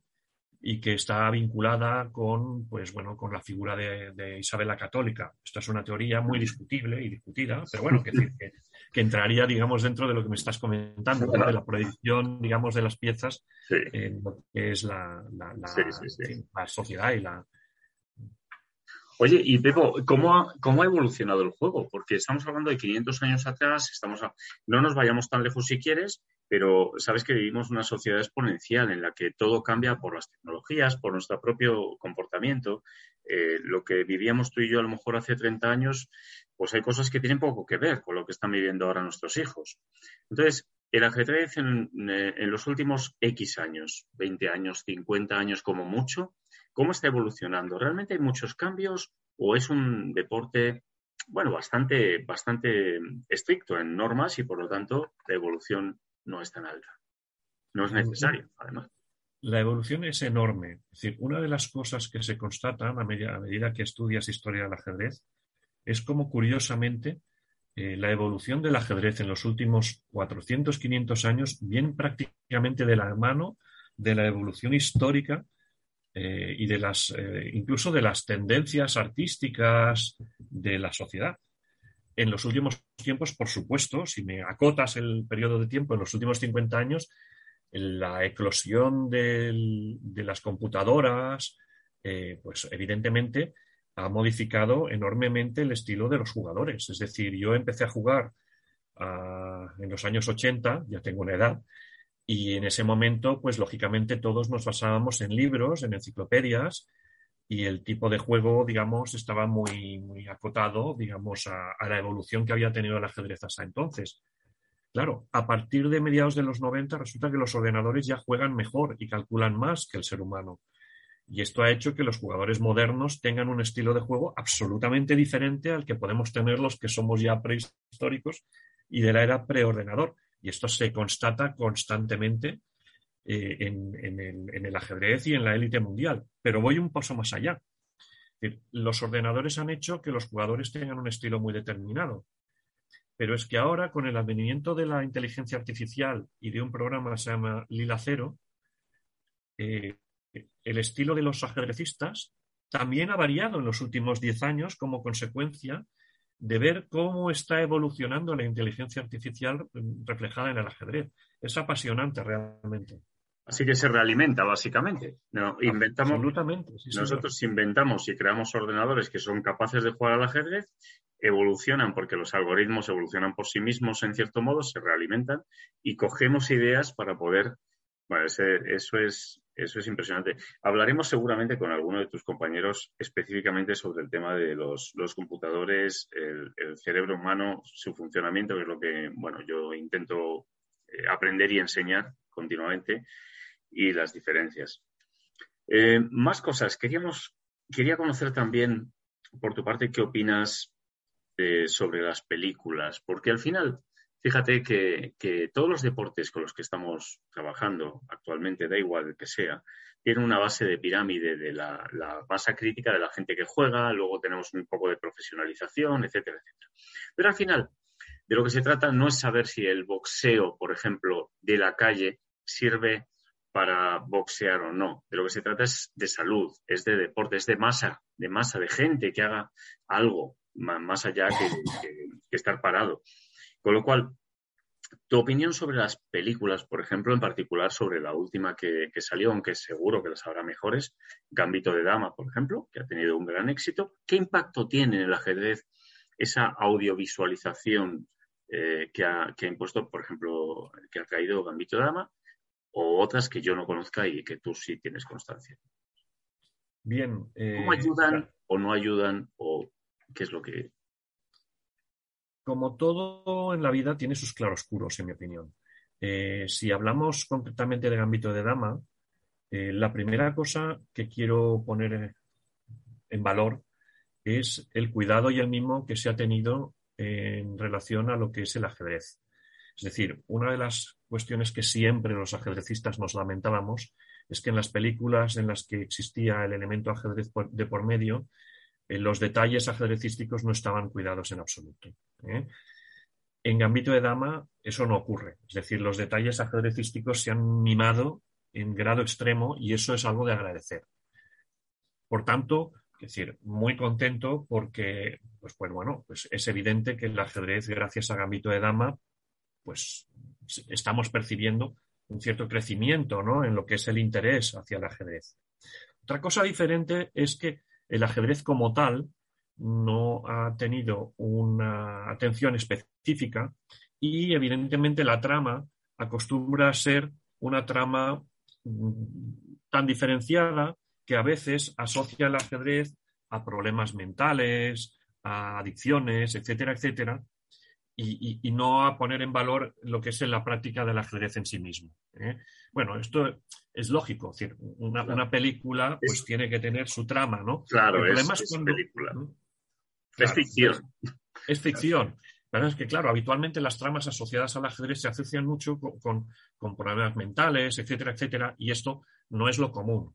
y que está vinculada con, pues bueno, con la figura de, Isabel la Católica. Esta es una teoría muy discutible y discutida, pero bueno, que, que, entraría, digamos, dentro de lo que me estás comentando, de la proyección, digamos, de las piezas en lo que es la, la, sociedad y la, Oye, y Pepo, ¿cómo ha, ¿cómo ha evolucionado el juego? Porque estamos hablando de 500 años atrás, estamos no nos vayamos tan lejos si quieres, pero sabes que vivimos una sociedad exponencial en la que todo cambia por las tecnologías, por nuestro propio comportamiento. Eh, lo que vivíamos tú y yo a lo mejor hace 30 años, pues hay cosas que tienen poco que ver con lo que están viviendo ahora nuestros hijos. Entonces, el ajedrez en, eh, en los últimos X años, 20 años, 50 años como mucho, ¿cómo está evolucionando? ¿Realmente hay muchos cambios o es un deporte bueno, bastante, bastante estricto en normas y por lo tanto la evolución no es tan alta. No es necesario, además. La evolución es enorme. Es decir, una de las cosas que se constatan a medida, a medida que estudias historia del ajedrez es como, curiosamente, eh, la evolución del ajedrez en los últimos 400, 500 años viene prácticamente de la mano de la evolución histórica eh, y de las, eh, incluso de las tendencias artísticas de la sociedad en los últimos tiempos, por supuesto, si me acotas el periodo de tiempo, en los últimos 50 años, la eclosión de las computadoras, eh, pues evidentemente ha modificado enormemente el estilo de los jugadores. Es decir, yo empecé a jugar ah, en los años 80, ya tengo una edad, y en ese momento, pues lógicamente todos nos basábamos en libros, en enciclopedias, y el tipo de juego, digamos, estaba muy, muy acotado, digamos, a, la evolución que había tenido el ajedrez hasta entonces. Claro, a partir de mediados de los 90 resulta que los ordenadores ya juegan mejor y calculan más que el ser humano. Y esto ha hecho que los jugadores modernos tengan un estilo de juego absolutamente diferente al que podemos tener los que somos ya prehistóricos y de la era preordenador. Y esto se constata constantemente eh, en, el, ajedrez y en la élite mundial. Pero voy un paso más allá. Los ordenadores han hecho que los jugadores tengan un estilo muy determinado. Pero es que ahora, con el advenimiento de la inteligencia artificial y de un programa que se llama Lila Cero, eh, el estilo de los ajedrecistas también ha variado en los últimos 10 años como consecuencia de ver cómo está evolucionando la inteligencia artificial reflejada en el ajedrez. Es apasionante realmente. Así que se realimenta, básicamente. No, inventamos, Absolutamente. nosotros inventamos y creamos ordenadores que son capaces de jugar al ajedrez, evolucionan porque los algoritmos evolucionan por sí mismos, en cierto modo, se realimentan y cogemos ideas para poder. Bueno, eso, es, eso es impresionante. Hablaremos seguramente con alguno de tus compañeros específicamente sobre el tema de los, computadores, el, cerebro humano, su funcionamiento, que es lo que bueno, yo intento eh, aprender y enseñar continuamente y las diferencias. Eh, más cosas. Queríamos, quería conocer también, por tu parte, qué opinas eh, sobre las películas, porque al final, fíjate que, todos los deportes con los que estamos trabajando actualmente, da igual que sea, tienen una base de pirámide de la, la masa crítica de la gente que juega, luego tenemos un poco de profesionalización, etcétera, etcétera. Pero al final, de lo que se trata no es saber si el boxeo, por ejemplo, de la calle sirve para boxear o no. De lo que se trata es de salud, es de deporte, es de masa, de masa, de gente que haga algo más allá que, estar parado. Con lo cual, tu opinión sobre las películas, por ejemplo, en particular sobre la última que, salió, aunque seguro que las habrá mejores, Gambito de Dama, por ejemplo, que ha tenido un gran éxito, ¿qué impacto tiene en el ajedrez esa audiovisualización eh, que, ha, que, ha, impuesto, por ejemplo, que ha traído Gambito de Dama o otras que yo no conozca y que tú sí tienes constancia. Bien. ¿Cómo eh, ayudan o no ayudan o qué es lo que... Como todo en la vida tiene sus claroscuros, en mi opinión. Eh, si hablamos concretamente de Gambito de Dama, eh, la primera cosa que quiero poner en valor es el cuidado y el mimo que se ha tenido en relación a lo que es el ajedrez. Es decir, una de las cuestiones que siempre los ajedrecistas nos lamentábamos es que en las películas en las que existía el elemento ajedrez de por medio, eh, los detalles ajedrecísticos no estaban cuidados en absoluto. ¿Eh? En Gambito de Dama eso no ocurre. Es decir, los detalles ajedrecísticos se han mimado en grado extremo y eso es algo de agradecer. Por tanto, es decir, muy contento porque, pues, pues, bueno, pues es evidente que el ajedrez, gracias a Gambito de Dama, pues estamos percibiendo un cierto crecimiento ¿no? en lo que es el interés hacia el ajedrez. Otra cosa diferente es que el ajedrez como tal no ha tenido una atención específica y evidentemente la trama acostumbra a ser una trama mm, tan diferenciada que a veces asocia el ajedrez a problemas mentales, a adicciones, etcétera, etcétera, y, no a poner en valor lo que es la práctica del ajedrez en sí mismo. ¿eh? Bueno, esto es lógico, es decir, una, película pues tiene que tener su trama, ¿no? Claro, es, película. Es ficción. Es ficción. Pero es que, claro, habitualmente las tramas asociadas al ajedrez se asocian mucho con, con problemas mentales, etcétera, etcétera, y esto no es lo común.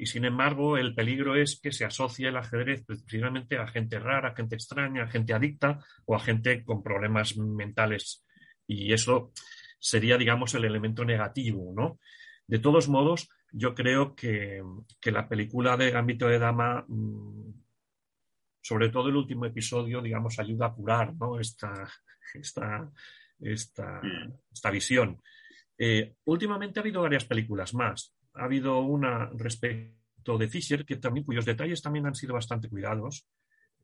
Y sin embargo, el peligro es que se asocie el ajedrez precisamente a gente rara, a gente extraña, a gente adicta o a gente con problemas mentales. Y eso sería, digamos, el elemento negativo, ¿no? De todos modos, yo creo que, la película de Gambito de Dama, mm, sobre todo el último episodio, digamos, ayuda a curar ¿no? esta, esta, esta, mm. esta visión. Eh, últimamente ha habido varias películas más ha habido una respecto de Fisher, que también, cuyos detalles también han sido bastante cuidados.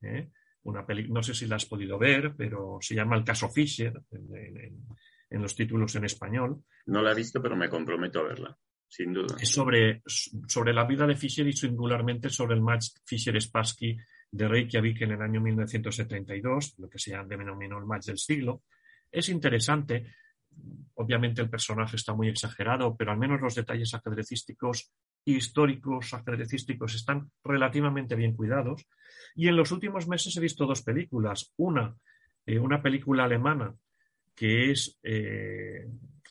¿eh? Una no sé si la has podido ver, pero se llama El caso Fisher en, los títulos en español. No la he visto, pero me comprometo a verla, sin duda. Es sobre, sobre la vida de Fisher y singularmente sobre el match Fisher-Spassky de Reykjavik en el año 1972, lo que se denominó el match del siglo. Es interesante obviamente el personaje está muy exagerado, pero al menos los detalles ajedrecísticos históricos ajedrecísticos están relativamente bien cuidados. Y en los últimos meses he visto dos películas. Una, eh, una película alemana que es eh,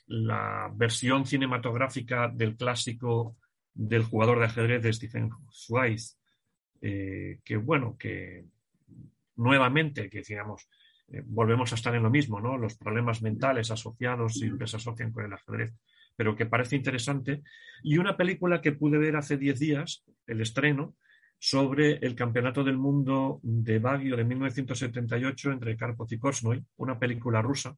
la versión cinematográfica del clásico del jugador de ajedrez de Stephen Zweig, eh, que bueno, que nuevamente, que digamos, eh, volvemos a estar en lo mismo, ¿no? Los problemas mentales asociados siempre se asocian con el ajedrez, pero que parece interesante. Y una película que pude ver hace 10 días, el estreno, sobre el Campeonato del Mundo de Baguio de 1978 entre Karpov y Korsnoy, una película rusa,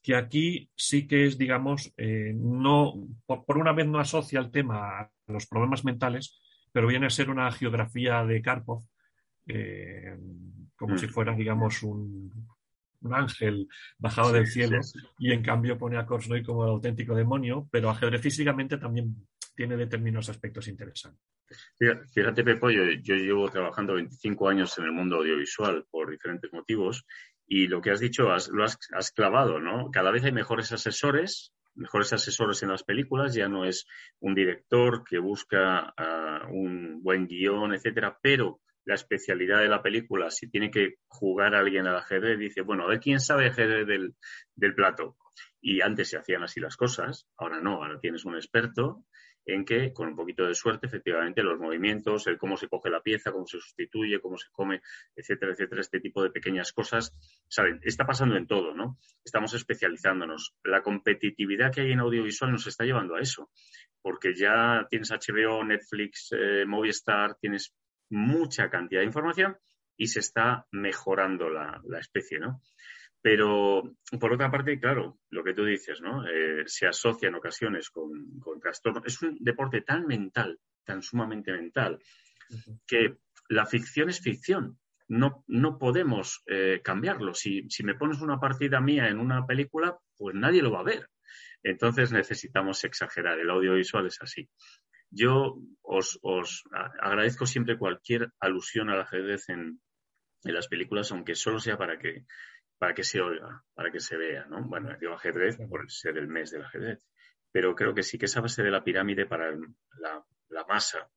que aquí sí que es, digamos, eh, no, por, una vez no asocia el tema a los problemas mentales, pero viene a ser una geografía de Karpov eh, como si mm. fuera, digamos, un, ángel bajado del cielo y en cambio pone a Korsnoy como el auténtico demonio, pero ajedrecísticamente también tiene determinados aspectos interesantes. Fíjate, Pepo, yo, llevo trabajando 25 años en el mundo audiovisual por diferentes motivos y lo que has dicho lo has, clavado, ¿no? Cada vez hay mejores asesores, mejores asesores en las películas, ya no es un director que busca ah, un buen guion, etcétera, pero la especialidad de la película, si tiene que jugar alguien al ajedrez, dice, bueno, a ver quién sabe ajedrez del, del plato. Y antes se hacían así las cosas, ahora no, ahora tienes un experto en que, con un poquito de suerte, efectivamente, los movimientos, el cómo se coge la pieza, cómo se sustituye, cómo se come, etcétera, etcétera, este tipo de pequeñas cosas, saben, está pasando en todo, ¿no? Estamos especializándonos. La competitividad que hay en audiovisual nos está llevando a eso, porque ya tienes HBO, Netflix, eh, Movistar, tienes mucha cantidad de información y se está mejorando la, especie, ¿no? Pero, por otra parte, claro, lo que tú dices, ¿no? Eh, se asocia en ocasiones con, con trastornos. Es un deporte tan mental, tan sumamente mental, que la ficción es ficción. No, no podemos eh, cambiarlo. Si, si me pones una partida mía en una película, pues nadie lo va a ver. Entonces necesitamos exagerar. El audiovisual es así. Yo os, agradezco siempre cualquier alusión al ajedrez en, las películas, aunque solo sea para que, para que se oiga, para que se vea, ¿no? Bueno, digo ajedrez por ser el mes del ajedrez, pero creo que sí que esa base de la pirámide para la, masa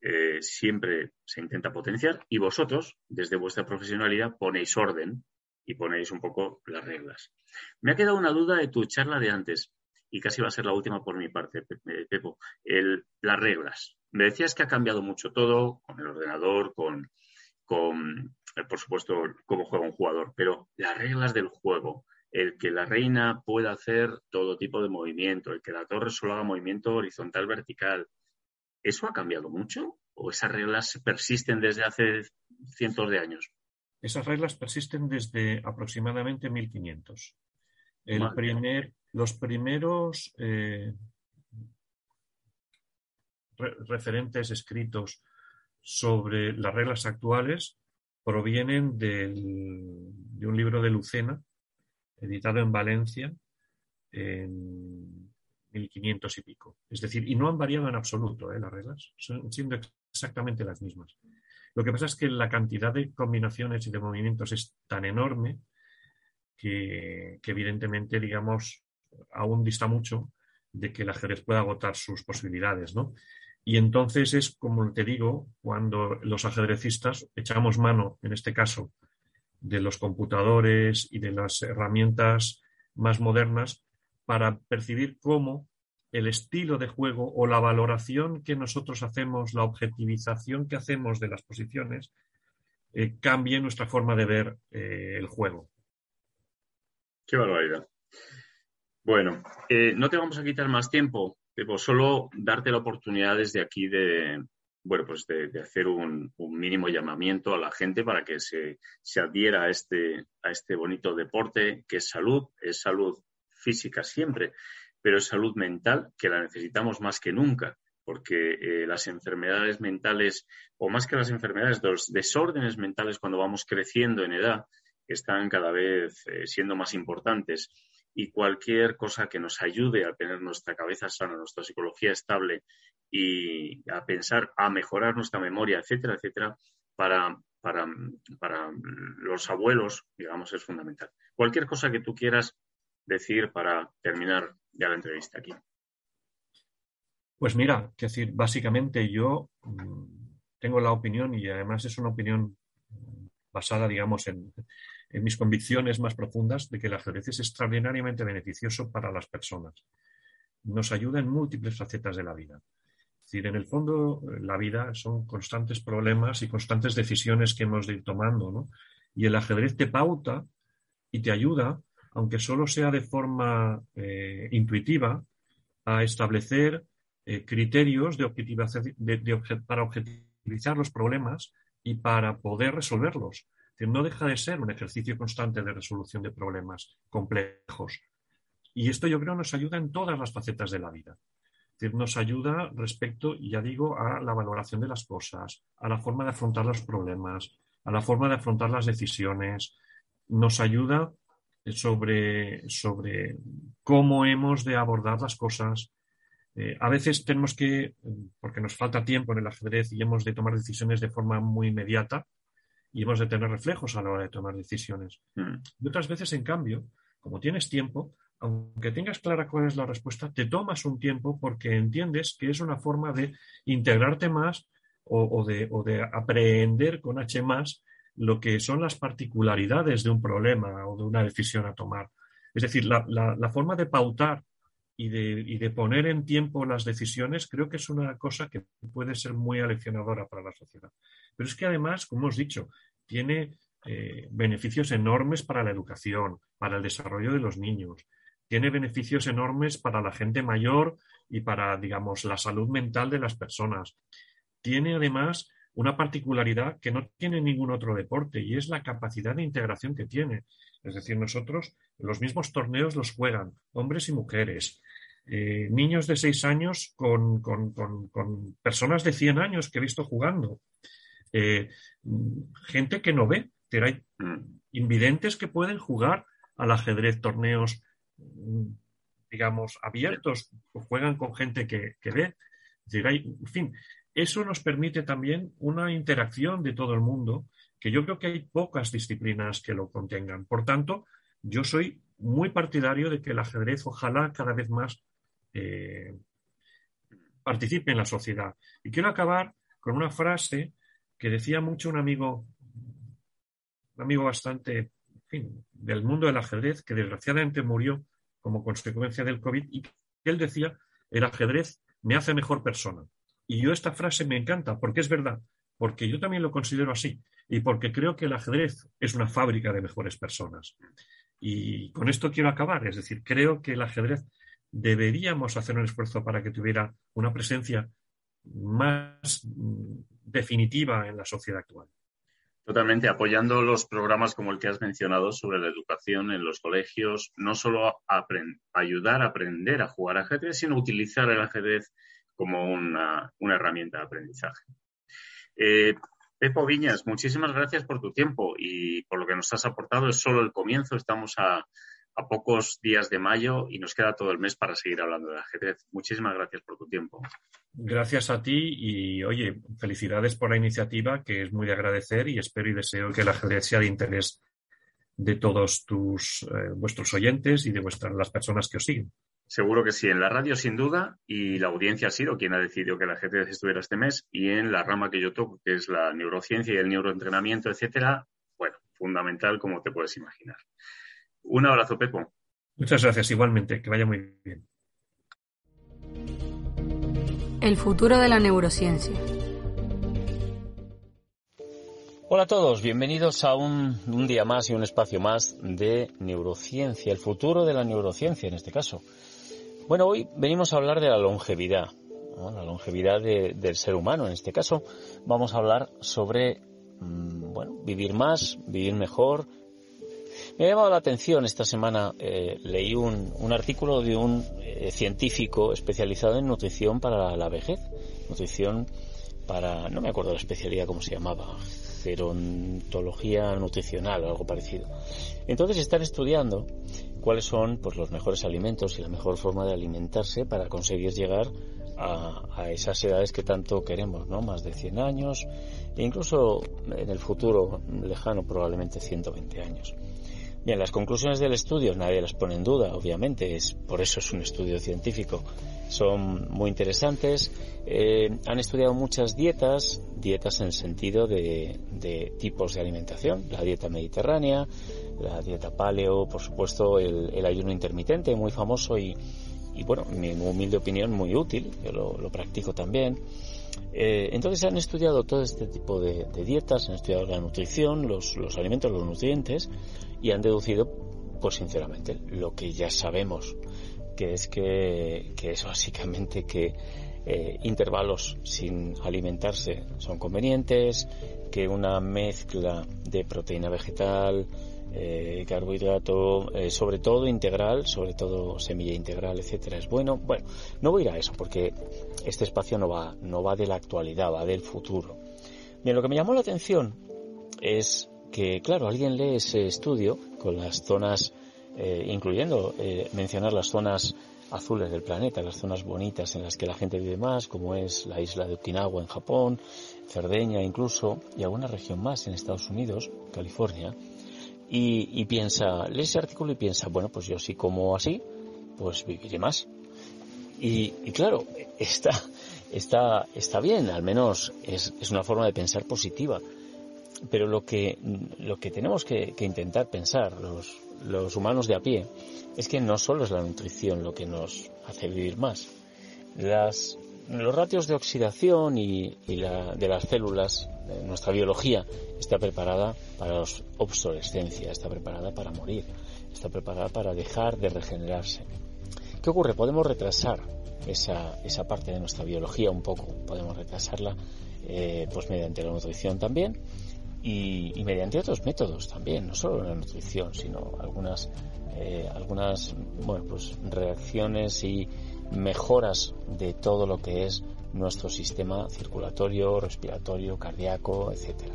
eh, siempre se intenta potenciar y vosotros, desde vuestra profesionalidad, ponéis orden y ponéis un poco las reglas. Me ha quedado una duda de tu charla de antes y casi va a ser la última por mi parte, Pepo, el, las reglas. Me decías que ha cambiado mucho todo con el ordenador, con, con, eh, por supuesto, cómo juega un jugador, pero las reglas del juego, el que la reina pueda hacer todo tipo de movimiento, el que la torre solo haga movimiento horizontal, vertical. ¿Eso ha cambiado mucho? ¿O esas reglas persisten desde hace cientos de años? Esas reglas persisten desde aproximadamente 1500. El primer, los primeros eh, referentes escritos sobre las reglas actuales provienen de un libro de Lucena, editado en Valencia en 1500 y pico. Es decir, y no han variado en absoluto ¿eh? las reglas, son siendo exactamente las mismas. Lo que pasa es que la cantidad de combinaciones y de movimientos es tan enorme que, evidentemente, digamos, aún dista mucho de que el ajedrez pueda agotar sus posibilidades, ¿no? Y entonces es, como te digo, cuando los ajedrecistas echamos mano, en este caso, de los computadores y de las herramientas más modernas para percibir cómo el estilo de juego o la valoración que nosotros hacemos, la objetivización que hacemos de las posiciones, eh, cambie nuestra forma de ver eh, el juego. Qué barbaridad. Bueno, eh, no te vamos a quitar más tiempo. Debo solo darte la oportunidad desde aquí de, bueno, pues de, hacer un, mínimo llamamiento a la gente para que se, adhiera a este, a este bonito deporte que es salud, es salud física siempre, pero es salud mental que la necesitamos más que nunca, porque eh, las enfermedades mentales, o más que las enfermedades, los desórdenes mentales cuando vamos creciendo en edad, están cada vez eh, siendo más importantes y cualquier cosa que nos ayude a tener nuestra cabeza sana, nuestra psicología estable y a pensar, a mejorar nuestra memoria, etcétera, etcétera, para, para, para los abuelos, digamos, es fundamental. Cualquier cosa que tú quieras decir para terminar ya la entrevista aquí. Pues mira, que decir, básicamente yo mm, tengo la opinión y además es una opinión basada, digamos, en, en mis convicciones más profundas de que el ajedrez es extraordinariamente beneficioso para las personas. Nos ayuda en múltiples facetas de la vida. Es decir, en el fondo, la vida son constantes problemas y constantes decisiones que hemos de ir tomando, ¿no? Y el ajedrez te pauta y te ayuda, aunque solo sea de forma eh, intuitiva, a establecer eh, criterios de, para objetivizar los problemas y para poder resolverlos no deja de ser un ejercicio constante de resolución de problemas complejos. Y esto yo creo nos ayuda en todas las facetas de la vida. nos ayuda respecto, ya digo, a la valoración de las cosas, a la forma de afrontar los problemas, a la forma de afrontar las decisiones. Nos ayuda sobre, sobre cómo hemos de abordar las cosas. Eh, a veces tenemos que, porque nos falta tiempo en el ajedrez y hemos de tomar decisiones de forma muy inmediata, y hemos de tener reflejos a la hora de tomar decisiones. Mm. Y otras veces, en cambio, como tienes tiempo, aunque tengas clara cuál es la respuesta, te tomas un tiempo porque entiendes que es una forma de integrarte más o, de, aprender con H más lo que son las particularidades de un problema o de una decisión a tomar. Es decir, la, forma de pautar y de, y de, poner en tiempo las decisiones creo que es una cosa que puede ser muy aleccionadora para la sociedad. Pero es que además, como hemos dicho, tiene eh, beneficios enormes para la educación, para el desarrollo de los niños, tiene beneficios enormes para la gente mayor y para, digamos, la salud mental de las personas. Tiene además una particularidad que no tiene ningún otro deporte y es la capacidad de integración que tiene. Es decir, nosotros los mismos torneos los juegan hombres y mujeres, eh, niños de seis años con, con, personas de 100 años que he visto jugando. Eh, gente que no ve. Hay invidentes que pueden jugar al ajedrez torneos, digamos, abiertos, juegan con gente que, ve. en fin, eso nos permite también una interacción de todo el mundo, que yo creo que hay pocas disciplinas que lo contengan. Por tanto, yo soy muy partidario de que el ajedrez ojalá cada vez más eh, participe en la sociedad. Y quiero acabar con una frase que decía mucho un amigo, un amigo bastante, fin, del mundo del ajedrez, que desgraciadamente murió como consecuencia del COVID, y que él decía, el ajedrez me hace mejor persona. Y yo esta frase me encanta, porque es verdad, porque yo también lo considero así, y porque creo que el ajedrez es una fábrica de mejores personas. Y con esto quiero acabar. Es decir, creo que el ajedrez deberíamos hacer un esfuerzo para que tuviera una presencia más mm, definitiva en la sociedad actual. Totalmente, apoyando los programas como el que has mencionado sobre la educación en los colegios, no solo ayudar a aprender a jugar ajedrez, sino utilizar el ajedrez como una, herramienta de aprendizaje. Eh, Pepo Viñas, muchísimas gracias por tu tiempo y por lo que nos has aportado. Es solo el comienzo, estamos a, a pocos días de mayo y nos queda todo el mes para seguir hablando del ajedrez. Muchísimas gracias por tu tiempo. Gracias a ti y, oye, felicidades por la iniciativa, que es muy de agradecer y espero y deseo que el ajedrez sea de interés de todos tus, eh, vuestros oyentes y de vuestras, las personas que os siguen. Seguro que sí, en la radio sin duda y la audiencia ha sido quien ha decidido que el ajedrez estuviera este mes y en la rama que yo toco, que es la neurociencia y el neuroentrenamiento, etcétera, bueno, fundamental como te puedes imaginar. Un abrazo, Pepo. Muchas gracias, igualmente. Que vaya muy bien. El futuro de la neurociencia. Hola a todos, bienvenidos a un, día más y un espacio más de neurociencia, el futuro de la neurociencia en este caso. Bueno, hoy venimos a hablar de la longevidad, la longevidad del ser humano en este caso. Vamos a hablar sobre, mm, bueno, vivir más, vivir mejor, me ha llamado la atención esta semana, eh, leí un, artículo de un eh, científico especializado en nutrición para la vejez, nutrición para, no me acuerdo la especialidad cómo se llamaba, gerontología nutricional o algo parecido. Entonces están estudiando cuáles son pues, los mejores alimentos y la mejor forma de alimentarse para conseguir llegar a, a, esas edades que tanto queremos, ¿no? Más de 100 años e incluso en el futuro lejano probablemente 120 años. Bien, las conclusiones del estudio nadie las pone en duda, obviamente, es, por eso es un estudio científico. Son muy interesantes. Eh, han estudiado muchas dietas, dietas en el sentido de, tipos de alimentación, la dieta mediterránea, la dieta paleo, por supuesto el, ayuno intermitente, muy famoso y, bueno, en mi humilde opinión, muy útil, yo lo practico también. Eh, entonces han estudiado todo este tipo de, dietas, han estudiado la nutrición, los, alimentos, los nutrientes y han deducido, pues sinceramente, lo que ya sabemos, que es que, es básicamente que eh, intervalos sin alimentarse son convenientes, que una mezcla de proteína vegetal, eh, carbohidrato, eh, sobre todo integral, sobre todo semilla integral, etcétera, es bueno. Bueno, no voy a ir a eso porque este espacio no va, no va de la actualidad, va del futuro. Bien, lo que me llamó la atención es que, claro, alguien lee ese estudio con las zonas, eh, incluyendo mencionar las zonas azules del planeta, las zonas bonitas en las que la gente vive más, como es la isla de Okinawa en Japón, Cerdeña incluso, y alguna región más en Estados Unidos, California, y, piensa, lee ese artículo y piensa, bueno, pues yo si como así, pues viviré más. Y, claro, está, está, está bien, al menos es, es, una forma de pensar positiva. Pero lo que, lo que tenemos que, intentar pensar los, los humanos de a pie es que no solo es la nutrición lo que nos hace vivir más. Las, los ratios de oxidación y, la, de las células, nuestra biología, está preparada para la obsolescencia, está preparada para morir, está preparada para dejar de regenerarse. ¿Qué ocurre? Podemos retrasar esa, esa parte de nuestra biología un poco, podemos retrasarla eh, pues mediante la nutrición también y, mediante otros métodos también, no solo la nutrición, sino algunas, eh, algunas bueno, pues reacciones y mejoras de todo lo que es nuestro sistema circulatorio, respiratorio, cardíaco, etcétera.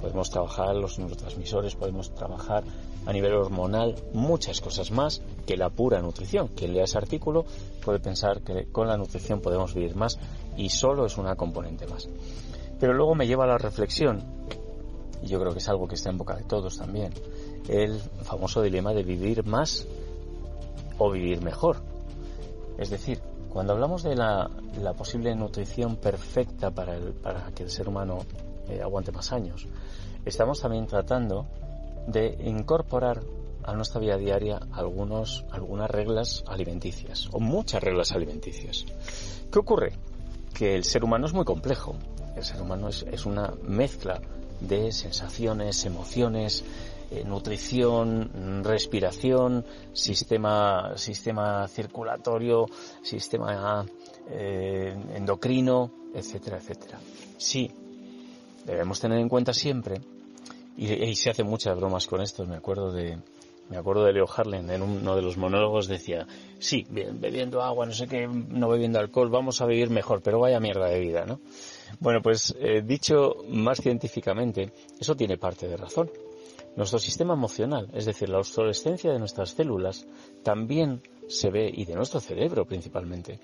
Podemos trabajar los neurotransmisores, podemos trabajar a nivel hormonal muchas cosas más que la pura nutrición. Quien lea ese artículo puede pensar que con la nutrición podemos vivir más y solo es una componente más. Pero luego me lleva a la reflexión, yo creo que es algo que está en boca de todos también, el famoso dilema de vivir más o vivir mejor. Es decir, cuando hablamos de la, posible nutrición perfecta para, para que el ser humano eh, aguante más años, estamos también tratando de incorporar a nuestra vida diaria algunos, algunas reglas alimenticias, o muchas reglas alimenticias. ¿Qué ocurre? Que el ser humano es muy complejo. El ser humano es, es una mezcla de sensaciones, emociones, eh, nutrición, respiración, sistema, sistema circulatorio, sistema eh, endocrino, etcétera, etcétera. Sí, debemos tener en cuenta siempre, y, se hace muchas bromas con esto, me acuerdo de, me acuerdo de Leo Harlan en uno de los monólogos decía, sí, bebiendo agua, no sé qué, no bebiendo alcohol, vamos a vivir mejor, pero vaya mierda de vida, ¿no? Bueno, pues eh, dicho más científicamente, eso tiene parte de razón. Nuestro sistema emocional, es decir, la obsolescencia de nuestras células, también se ve, y de nuestro cerebro principalmente,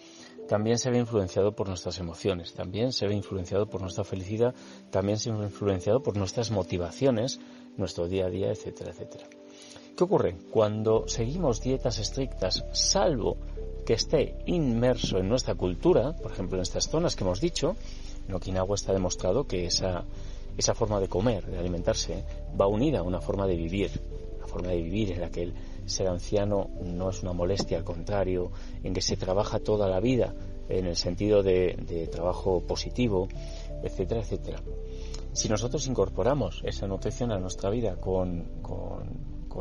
también se ve influenciado por nuestras emociones, también se ve influenciado por nuestra felicidad, también se ve influenciado por nuestras motivaciones, nuestro día a día, etcétera, etcétera. ¿Qué ocurre? Cuando seguimos dietas estrictas, salvo que esté inmerso en nuestra cultura, por ejemplo en estas zonas que hemos dicho, en Okinawa está demostrado que esa, esa forma de comer, de alimentarse, va unida a una forma de vivir, una forma de vivir en la que el, ser anciano no es una molestia, al contrario, en que se trabaja toda la vida en el sentido de, trabajo positivo, etcétera, etcétera. Si nosotros incorporamos esa nutrición a nuestra vida con,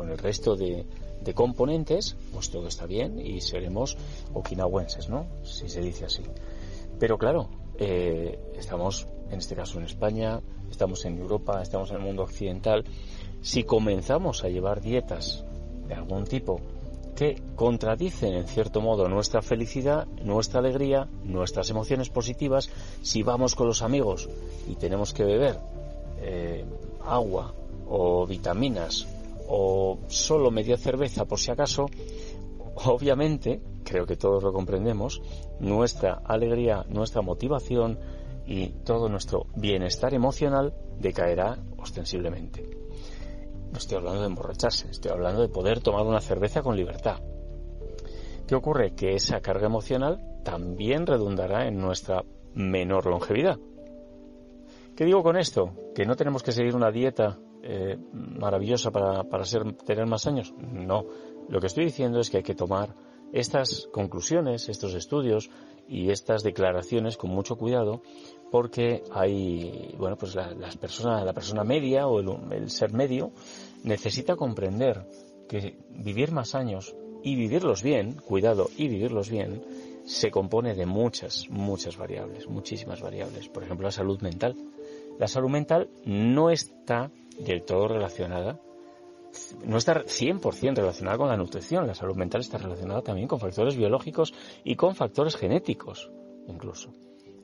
el resto de, componentes, pues todo está bien y seremos okinawenses, ¿no? Si se dice así. Pero claro, eh, estamos en este caso en España, estamos en Europa, estamos en el mundo occidental. Si comenzamos a llevar dietas de algún tipo que contradicen en cierto modo nuestra felicidad, nuestra alegría, nuestras emociones positivas, si vamos con los amigos y tenemos que beber eh, agua o vitaminas o solo media cerveza por si acaso, obviamente, creo que todos lo comprendemos, nuestra alegría, nuestra motivación y todo nuestro bienestar emocional decaerá ostensiblemente. No estoy hablando de emborracharse, estoy hablando de poder tomar una cerveza con libertad. ¿Qué ocurre? Que esa carga emocional también redundará en nuestra menor longevidad. ¿Qué digo con esto? ¿Que no tenemos que seguir una dieta eh, maravillosa para, para ser, tener más años? No. Lo que estoy diciendo es que hay que tomar estas conclusiones, estos estudios y estas declaraciones con mucho cuidado porque hay, bueno, pues la, las personas, la persona media o el, ser medio necesita comprender que vivir más años y vivirlos bien, cuidado, y vivirlos bien, se compone de muchas, muchas variables, muchísimas variables. Por ejemplo, la salud mental. La salud mental no está del todo relacionada, no está 100% relacionada con la nutrición. La salud mental está relacionada también con factores biológicos y con factores genéticos, incluso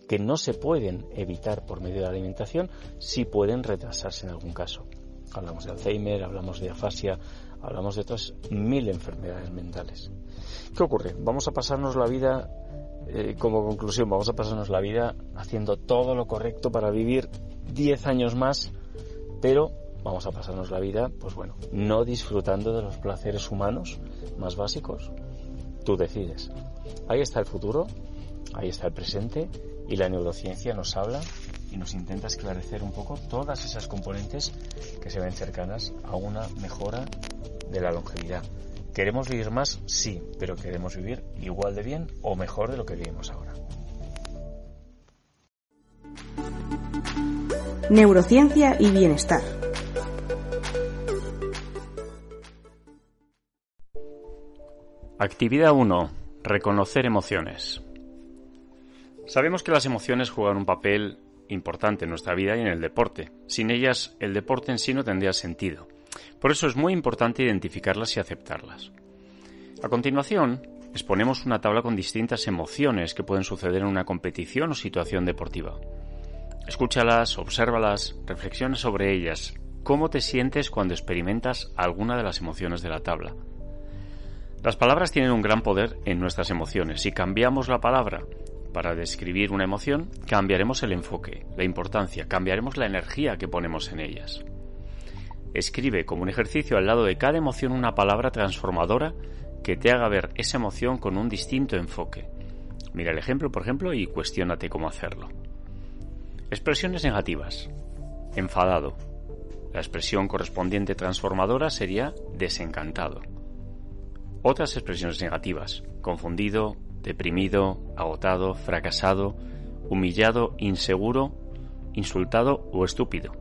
que no se pueden evitar por medio de la alimentación, si pueden retrasarse en algún caso. Hablamos de Alzheimer, hablamos de afasia, hablamos de otras mil enfermedades mentales. ¿Qué ocurre? Vamos a pasarnos la vida, eh, como conclusión, vamos a pasarnos la vida haciendo todo lo correcto para vivir 10 años más, pero vamos a pasarnos la vida, pues bueno, no disfrutando de los placeres humanos más básicos. Tú decides. Ahí está el futuro, ahí está el presente y la neurociencia nos habla y nos intenta esclarecer un poco todas esas componentes que se ven cercanas a una mejora de la longevidad. ¿Queremos vivir más? Sí, pero queremos vivir igual de bien o mejor de lo que vivimos ahora. Neurociencia y bienestar. Actividad 1. Reconocer emociones. Sabemos que las emociones juegan un papel importante en nuestra vida y en el deporte. Sin ellas, el deporte en sí no tendría sentido. Por eso es muy importante identificarlas y aceptarlas. A continuación, exponemos una tabla con distintas emociones que pueden suceder en una competición o situación deportiva. Escúchalas, obsérvalas, reflexiona sobre ellas. ¿Cómo te sientes cuando experimentas alguna de las emociones de la tabla? Las palabras tienen un gran poder en nuestras emociones. Si cambiamos la palabra para describir una emoción, cambiaremos el enfoque, la importancia, cambiaremos la energía que ponemos en ellas. Escribe como un ejercicio al lado de cada emoción una palabra transformadora que te haga ver esa emoción con un distinto enfoque. Mira el ejemplo, por ejemplo, y cuestiónate cómo hacerlo. Expresiones negativas. Enfadado. La expresión correspondiente transformadora sería desencantado. Otras expresiones negativas. Confundido, deprimido, agotado, fracasado, humillado, inseguro, insultado o estúpido.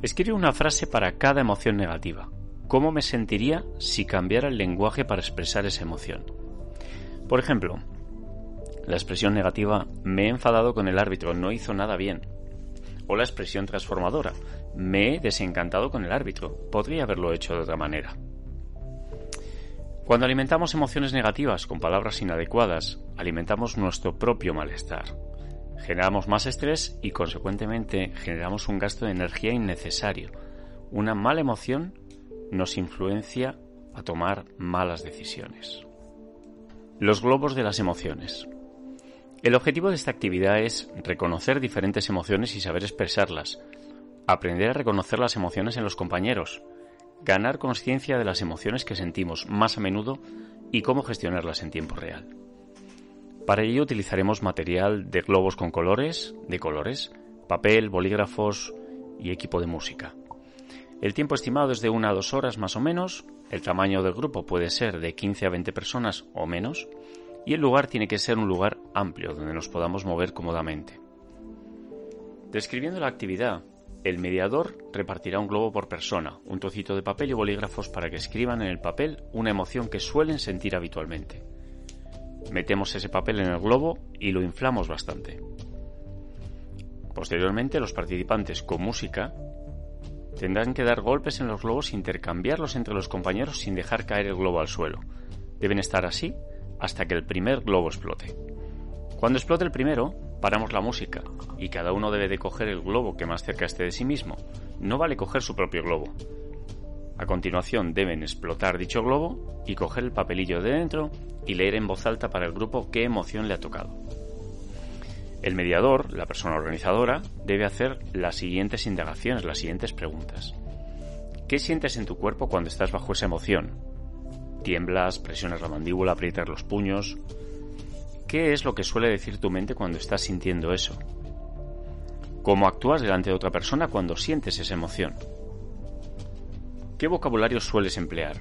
Escribe una frase para cada emoción negativa. ¿Cómo me sentiría si cambiara el lenguaje para expresar esa emoción? Por ejemplo, la expresión negativa me he enfadado con el árbitro, no hizo nada bien. O la expresión transformadora, me he desencantado con el árbitro, podría haberlo hecho de otra manera. Cuando alimentamos emociones negativas con palabras inadecuadas, alimentamos nuestro propio malestar. Generamos más estrés y consecuentemente generamos un gasto de energía innecesario. Una mala emoción nos influencia a tomar malas decisiones. Los globos de las emociones. El objetivo de esta actividad es reconocer diferentes emociones y saber expresarlas, aprender a reconocer las emociones en los compañeros, ganar conciencia de las emociones que sentimos más a menudo y cómo gestionarlas en tiempo real. Para ello utilizaremos material de globos con colores, de colores, papel, bolígrafos y equipo de música. El tiempo estimado es de una a dos horas más o menos, el tamaño del grupo puede ser de 15 a 20 personas o menos, y el lugar tiene que ser un lugar amplio donde nos podamos mover cómodamente. Describiendo la actividad, el mediador repartirá un globo por persona, un trocito de papel y bolígrafos para que escriban en el papel una emoción que suelen sentir habitualmente. Metemos ese papel en el globo y lo inflamos bastante. Posteriormente, los participantes con música tendrán que dar golpes en los globos e intercambiarlos entre los compañeros sin dejar caer el globo al suelo. Deben estar así hasta que el primer globo explote. Cuando explote el primero, paramos la música y cada uno debe de coger el globo que más cerca esté de sí mismo. No vale coger su propio globo. A continuación deben explotar dicho globo y coger el papelillo de dentro y leer en voz alta para el grupo qué emoción le ha tocado. El mediador, la persona organizadora, debe hacer las siguientes indagaciones, las siguientes preguntas. ¿Qué sientes en tu cuerpo cuando estás bajo esa emoción? Tiemblas, presionas la mandíbula, aprietas los puños. ¿Qué es lo que suele decir tu mente cuando estás sintiendo eso? ¿Cómo actúas delante de otra persona cuando sientes esa emoción? ¿Qué vocabulario sueles emplear?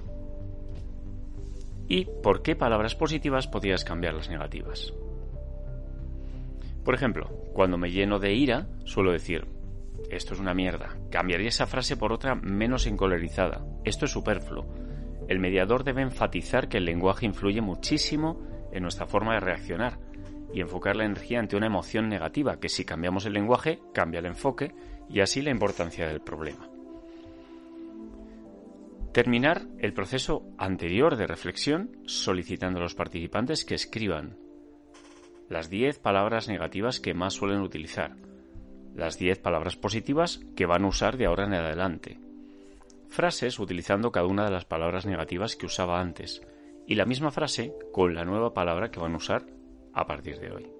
¿Y por qué palabras positivas podrías cambiar las negativas? Por ejemplo, cuando me lleno de ira, suelo decir, esto es una mierda. Cambiaría esa frase por otra menos encolerizada. Esto es superfluo el mediador debe enfatizar que el lenguaje influye muchísimo en nuestra forma de reaccionar y enfocar la energía ante una emoción negativa, que si cambiamos el lenguaje, cambia el enfoque y así la importancia del problema. Terminar el proceso anterior de reflexión solicitando a los participantes que escriban las 10 palabras negativas que más suelen utilizar, las 10 palabras positivas que van a usar de ahora en adelante, frases utilizando cada una de las palabras negativas que usaba antes y la misma frase con la nueva palabra que van a usar a partir de hoy.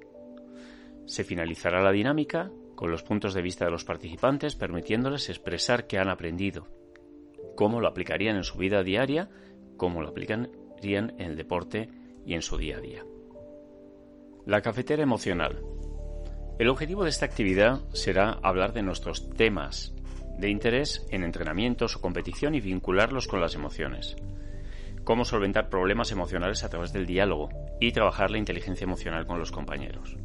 Se finalizará la dinámica con los puntos de vista de los participantes permitiéndoles expresar qué han aprendido, cómo lo aplicarían en su vida diaria, cómo lo aplicarían en el deporte y en su día a día. La cafetera emocional. El objetivo de esta actividad será hablar de nuestros temas de interés en entrenamientos o competición y vincularlos con las emociones. Cómo solventar problemas emocionales a través del diálogo y trabajar la inteligencia emocional con los compañeros.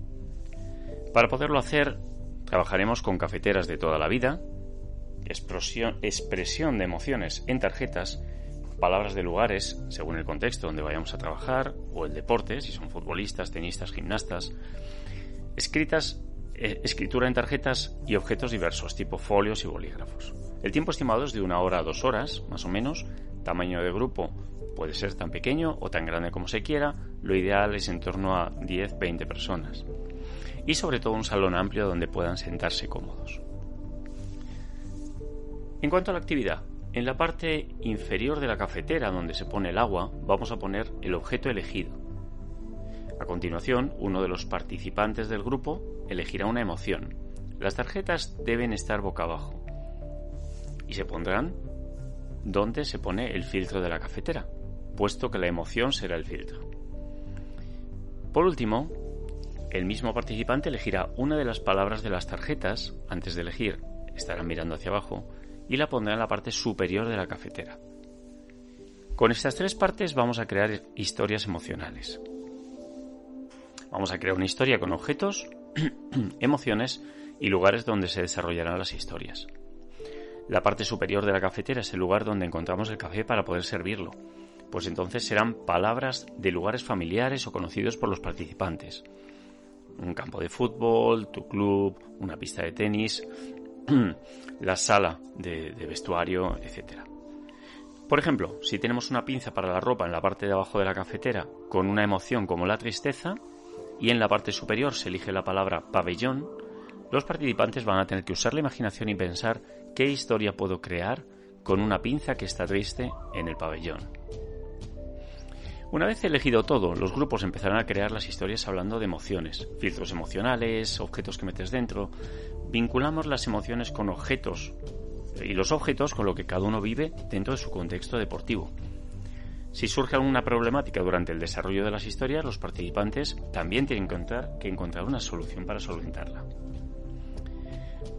Para poderlo hacer, trabajaremos con cafeteras de toda la vida, expresión, de emociones en tarjetas, palabras de lugares según el contexto donde vayamos a trabajar o el deporte, si son futbolistas, tenistas, gimnastas, escritas eh, escritura en tarjetas y objetos diversos, tipo folios y bolígrafos. El tiempo estimado es de una hora a dos horas, más o menos. Tamaño de grupo puede ser tan pequeño o tan grande como se quiera. Lo ideal es en torno a 10-20 personas. Y sobre todo un salón amplio donde puedan sentarse cómodos. En cuanto a la actividad, en la parte inferior de la cafetera donde se pone el agua, vamos a poner el objeto elegido. A continuación, uno de los participantes del grupo elegirá una emoción. Las tarjetas deben estar boca abajo y se pondrán donde se pone el filtro de la cafetera, puesto que la emoción será el filtro. Por último, el mismo participante elegirá una de las palabras de las tarjetas antes de elegir. Estarán mirando hacia abajo y la pondrá en la parte superior de la cafetera. Con estas tres partes vamos a crear historias emocionales. Vamos a crear una historia con objetos, emociones y lugares donde se desarrollarán las historias. La parte superior de la cafetera es el lugar donde encontramos el café para poder servirlo, pues entonces serán palabras de lugares familiares o conocidos por los participantes. Un campo de fútbol, tu club, una pista de tenis, la sala de, vestuario, etc. Por ejemplo, si tenemos una pinza para la ropa en la parte de abajo de la cafetera con una emoción como la tristeza y en la parte superior se elige la palabra pabellón, los participantes van a tener que usar la imaginación y pensar qué historia puedo crear con una pinza que está triste en el pabellón. Una vez elegido todo, los grupos empezarán a crear las historias hablando de emociones, filtros emocionales, objetos que metes dentro. Vinculamos las emociones con objetos y los objetos con lo que cada uno vive dentro de su contexto deportivo. Si surge alguna problemática durante el desarrollo de las historias, los participantes también tienen que encontrar una solución para solventarla.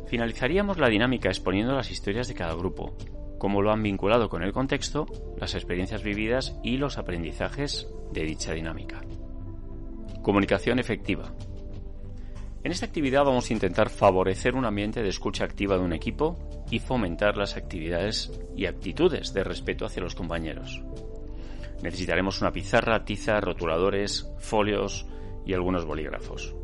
Finalizaríamos la dinámica exponiendo las historias de cada grupo, cómo lo han vinculado con el contexto, las experiencias vividas y los aprendizajes de dicha dinámica. Comunicación efectiva. En esta actividad vamos a intentar favorecer un ambiente de escucha activa de un equipo y fomentar las actividades y actitudes de respeto hacia los compañeros. Necesitaremos una pizarra, tiza, rotuladores, folios y algunos bolígrafos.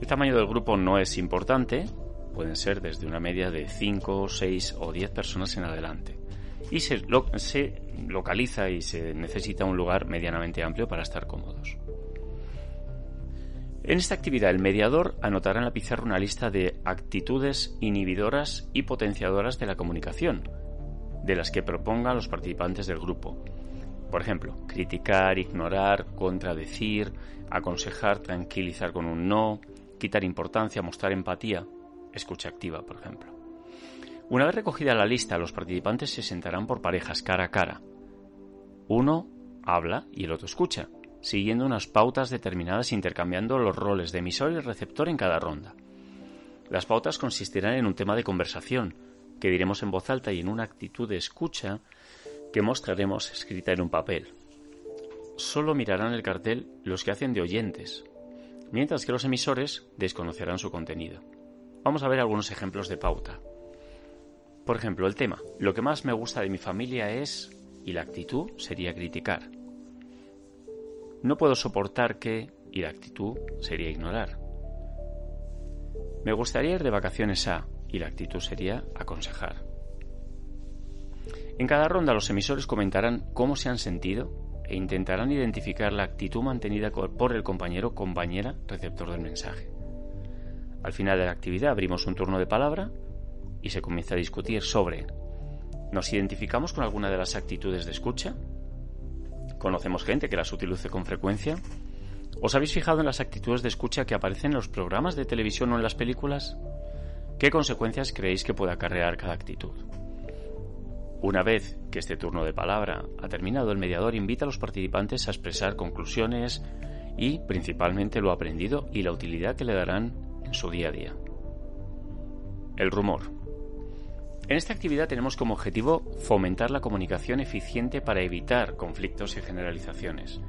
El tamaño del grupo no es importante, pueden ser desde una media de 5, 6 o 10 personas en adelante. Y se, localiza y se necesita un lugar medianamente amplio para estar cómodos. En esta actividad el mediador anotará en la pizarra una lista de actitudes inhibidoras y potenciadoras de la comunicación, de las que proponga los participantes del grupo. Por ejemplo, criticar, ignorar, contradecir, aconsejar, tranquilizar con un no, quitar importancia, mostrar empatía, escucha activa, por ejemplo. Una vez recogida la lista, los participantes se sentarán por parejas cara a cara. Uno habla y el otro escucha, siguiendo unas pautas determinadas intercambiando los roles de emisor y receptor en cada ronda. Las pautas consistirán en un tema de conversación, que diremos en voz alta y en una actitud de escucha que mostraremos escrita en un papel. Solo mirarán el cartel los que hacen de oyentes, mientras que los emisores desconocerán su contenido. Vamos a ver algunos ejemplos de pauta. Por ejemplo, el tema. Lo que más me gusta de mi familia es... y la actitud sería criticar. No puedo soportar que... y la actitud sería ignorar. Me gustaría ir de vacaciones a... y la actitud sería aconsejar. En cada ronda los emisores comentarán cómo se han sentido e intentarán identificar la actitud mantenida por el compañero compañera receptor del mensaje. Al final de la actividad abrimos un turno de palabra y se comienza a discutir sobre ¿nos identificamos con alguna de las actitudes de escucha? ¿Conocemos gente que las utilice con frecuencia? ¿Os habéis fijado en las actitudes de escucha que aparecen en los programas de televisión o en las películas? ¿Qué consecuencias creéis que puede acarrear cada actitud? Una vez que este turno de palabra ha terminado, el mediador invita a los participantes a expresar conclusiones y, principalmente, lo aprendido y la utilidad que le darán su día a día. El rumor. En esta actividad tenemos como objetivo fomentar la comunicación eficiente para evitar conflictos y generalizaciones.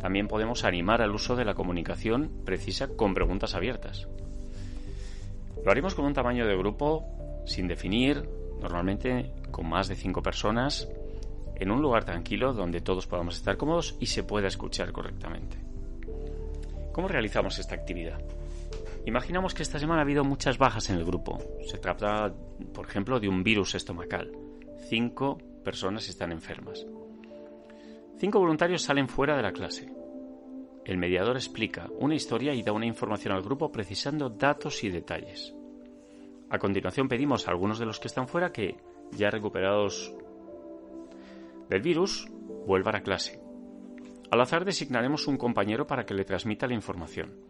También podemos animar al uso de la comunicación precisa con preguntas abiertas. Lo haremos con un tamaño de grupo sin definir, normalmente con más de cinco personas, en un lugar tranquilo donde todos podamos estar cómodos y se pueda escuchar correctamente. ¿Cómo realizamos esta actividad? Imaginamos que esta semana ha habido muchas bajas en el grupo. Se trata, por ejemplo, de un virus estomacal. Cinco personas están enfermas. Cinco voluntarios salen fuera de la clase. El mediador explica una historia y da una información al grupo precisando datos y detalles. A continuación pedimos a algunos de los que están fuera que, ya recuperados del virus, vuelvan a clase. Al azar designaremos un compañero para que le transmita la información.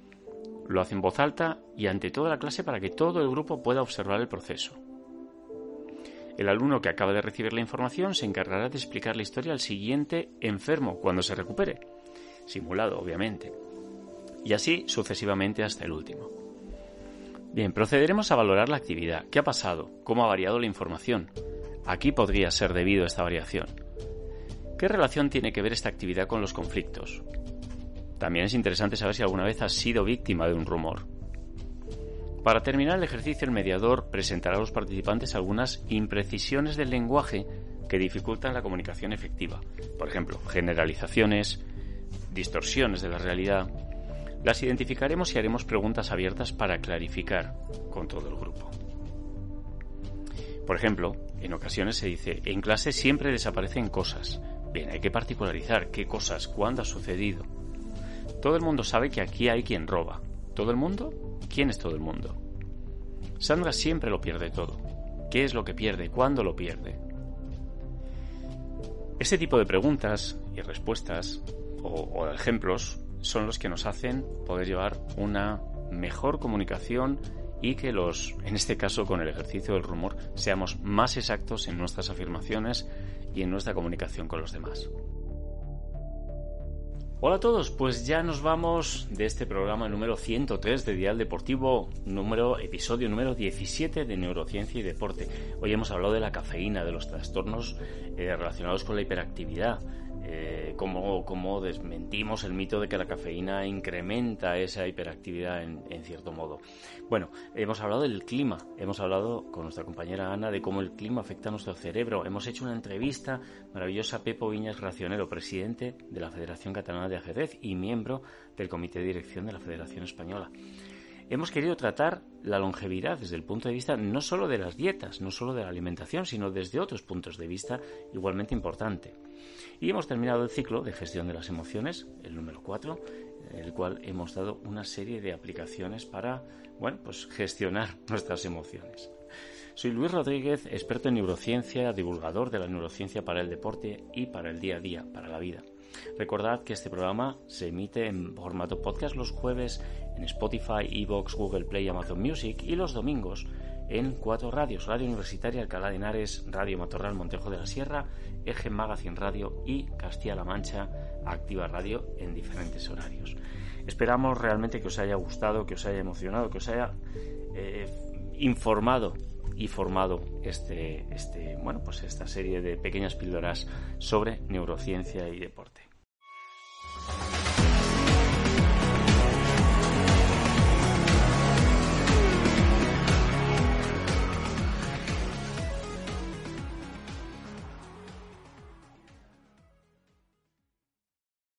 Lo hace en voz alta y ante toda la clase para que todo el grupo pueda observar el proceso. El alumno que acaba de recibir la información se encargará de explicar la historia al siguiente enfermo cuando se recupere, simulado obviamente, y así sucesivamente hasta el último. Bien, procederemos a valorar la actividad, qué ha pasado, cómo ha variado la información. Aquí podría ser debido a esta variación. ¿Qué relación tiene que ver esta actividad con los conflictos? También es interesante saber si alguna vez has sido víctima de un rumor. Para terminar el ejercicio, el mediador presentará a los participantes algunas imprecisiones del lenguaje que dificultan la comunicación efectiva. Por ejemplo, generalizaciones, distorsiones de la realidad. Las identificaremos y haremos preguntas abiertas para clarificar con todo el grupo. Por ejemplo, en ocasiones se dice, en clase siempre desaparecen cosas. Bien, hay que particularizar qué cosas, cuándo ha sucedido. Todo el mundo sabe que aquí hay quien roba. ¿Todo el mundo? ¿Quién es todo el mundo? Sandra siempre lo pierde todo. ¿Qué es lo que pierde? ¿Cuándo lo pierde? Este tipo de preguntas y respuestas o, ejemplos son los que nos hacen poder llevar una mejor comunicación y que los, en este caso con el ejercicio del rumor, seamos más exactos en nuestras afirmaciones y en nuestra comunicación con los demás. Hola a todos, pues ya nos vamos de este programa número 103 de Dial Deportivo, número, episodio número 17 de Neurociencia y Deporte. Hoy hemos hablado de la cafeína, de los trastornos eh, relacionados con la hiperactividad, eh, cómo, desmentimos el mito de que la cafeína incrementa esa hiperactividad en, cierto modo. Bueno, hemos hablado del clima, hemos hablado con nuestra compañera Ana de cómo el clima afecta a nuestro cerebro, hemos hecho una entrevista maravillosa a Pepo Viñas Racionero, presidente de la Federación Catalana de Ajedrez y miembro del Comité de Dirección de la Federación Española hemos querido tratar la longevidad desde el punto de vista no solo de las dietas, no solo de la alimentación, sino desde otros puntos de vista igualmente importante. Y hemos terminado el ciclo de gestión de las emociones, el número 4, en el cual hemos dado una serie de aplicaciones para, bueno, pues gestionar nuestras emociones. Soy Luis Rodríguez, experto en neurociencia, divulgador de la neurociencia para el deporte y para el día a día, para la vida. Recordad que este programa se emite en formato podcast los jueves en Spotify, Evox, Google Play Amazon Music y los domingos en cuatro radios, Radio Universitaria Alcalá de Henares, Radio Matorral Montejo de la Sierra, Eje Magazine Radio y Castilla-La Mancha Activa Radio en diferentes horarios. Esperamos realmente que os haya gustado, que os haya emocionado, que os haya eh, informado y formado este, este, bueno, pues esta serie de pequeñas píldoras sobre neurociencia y deporte.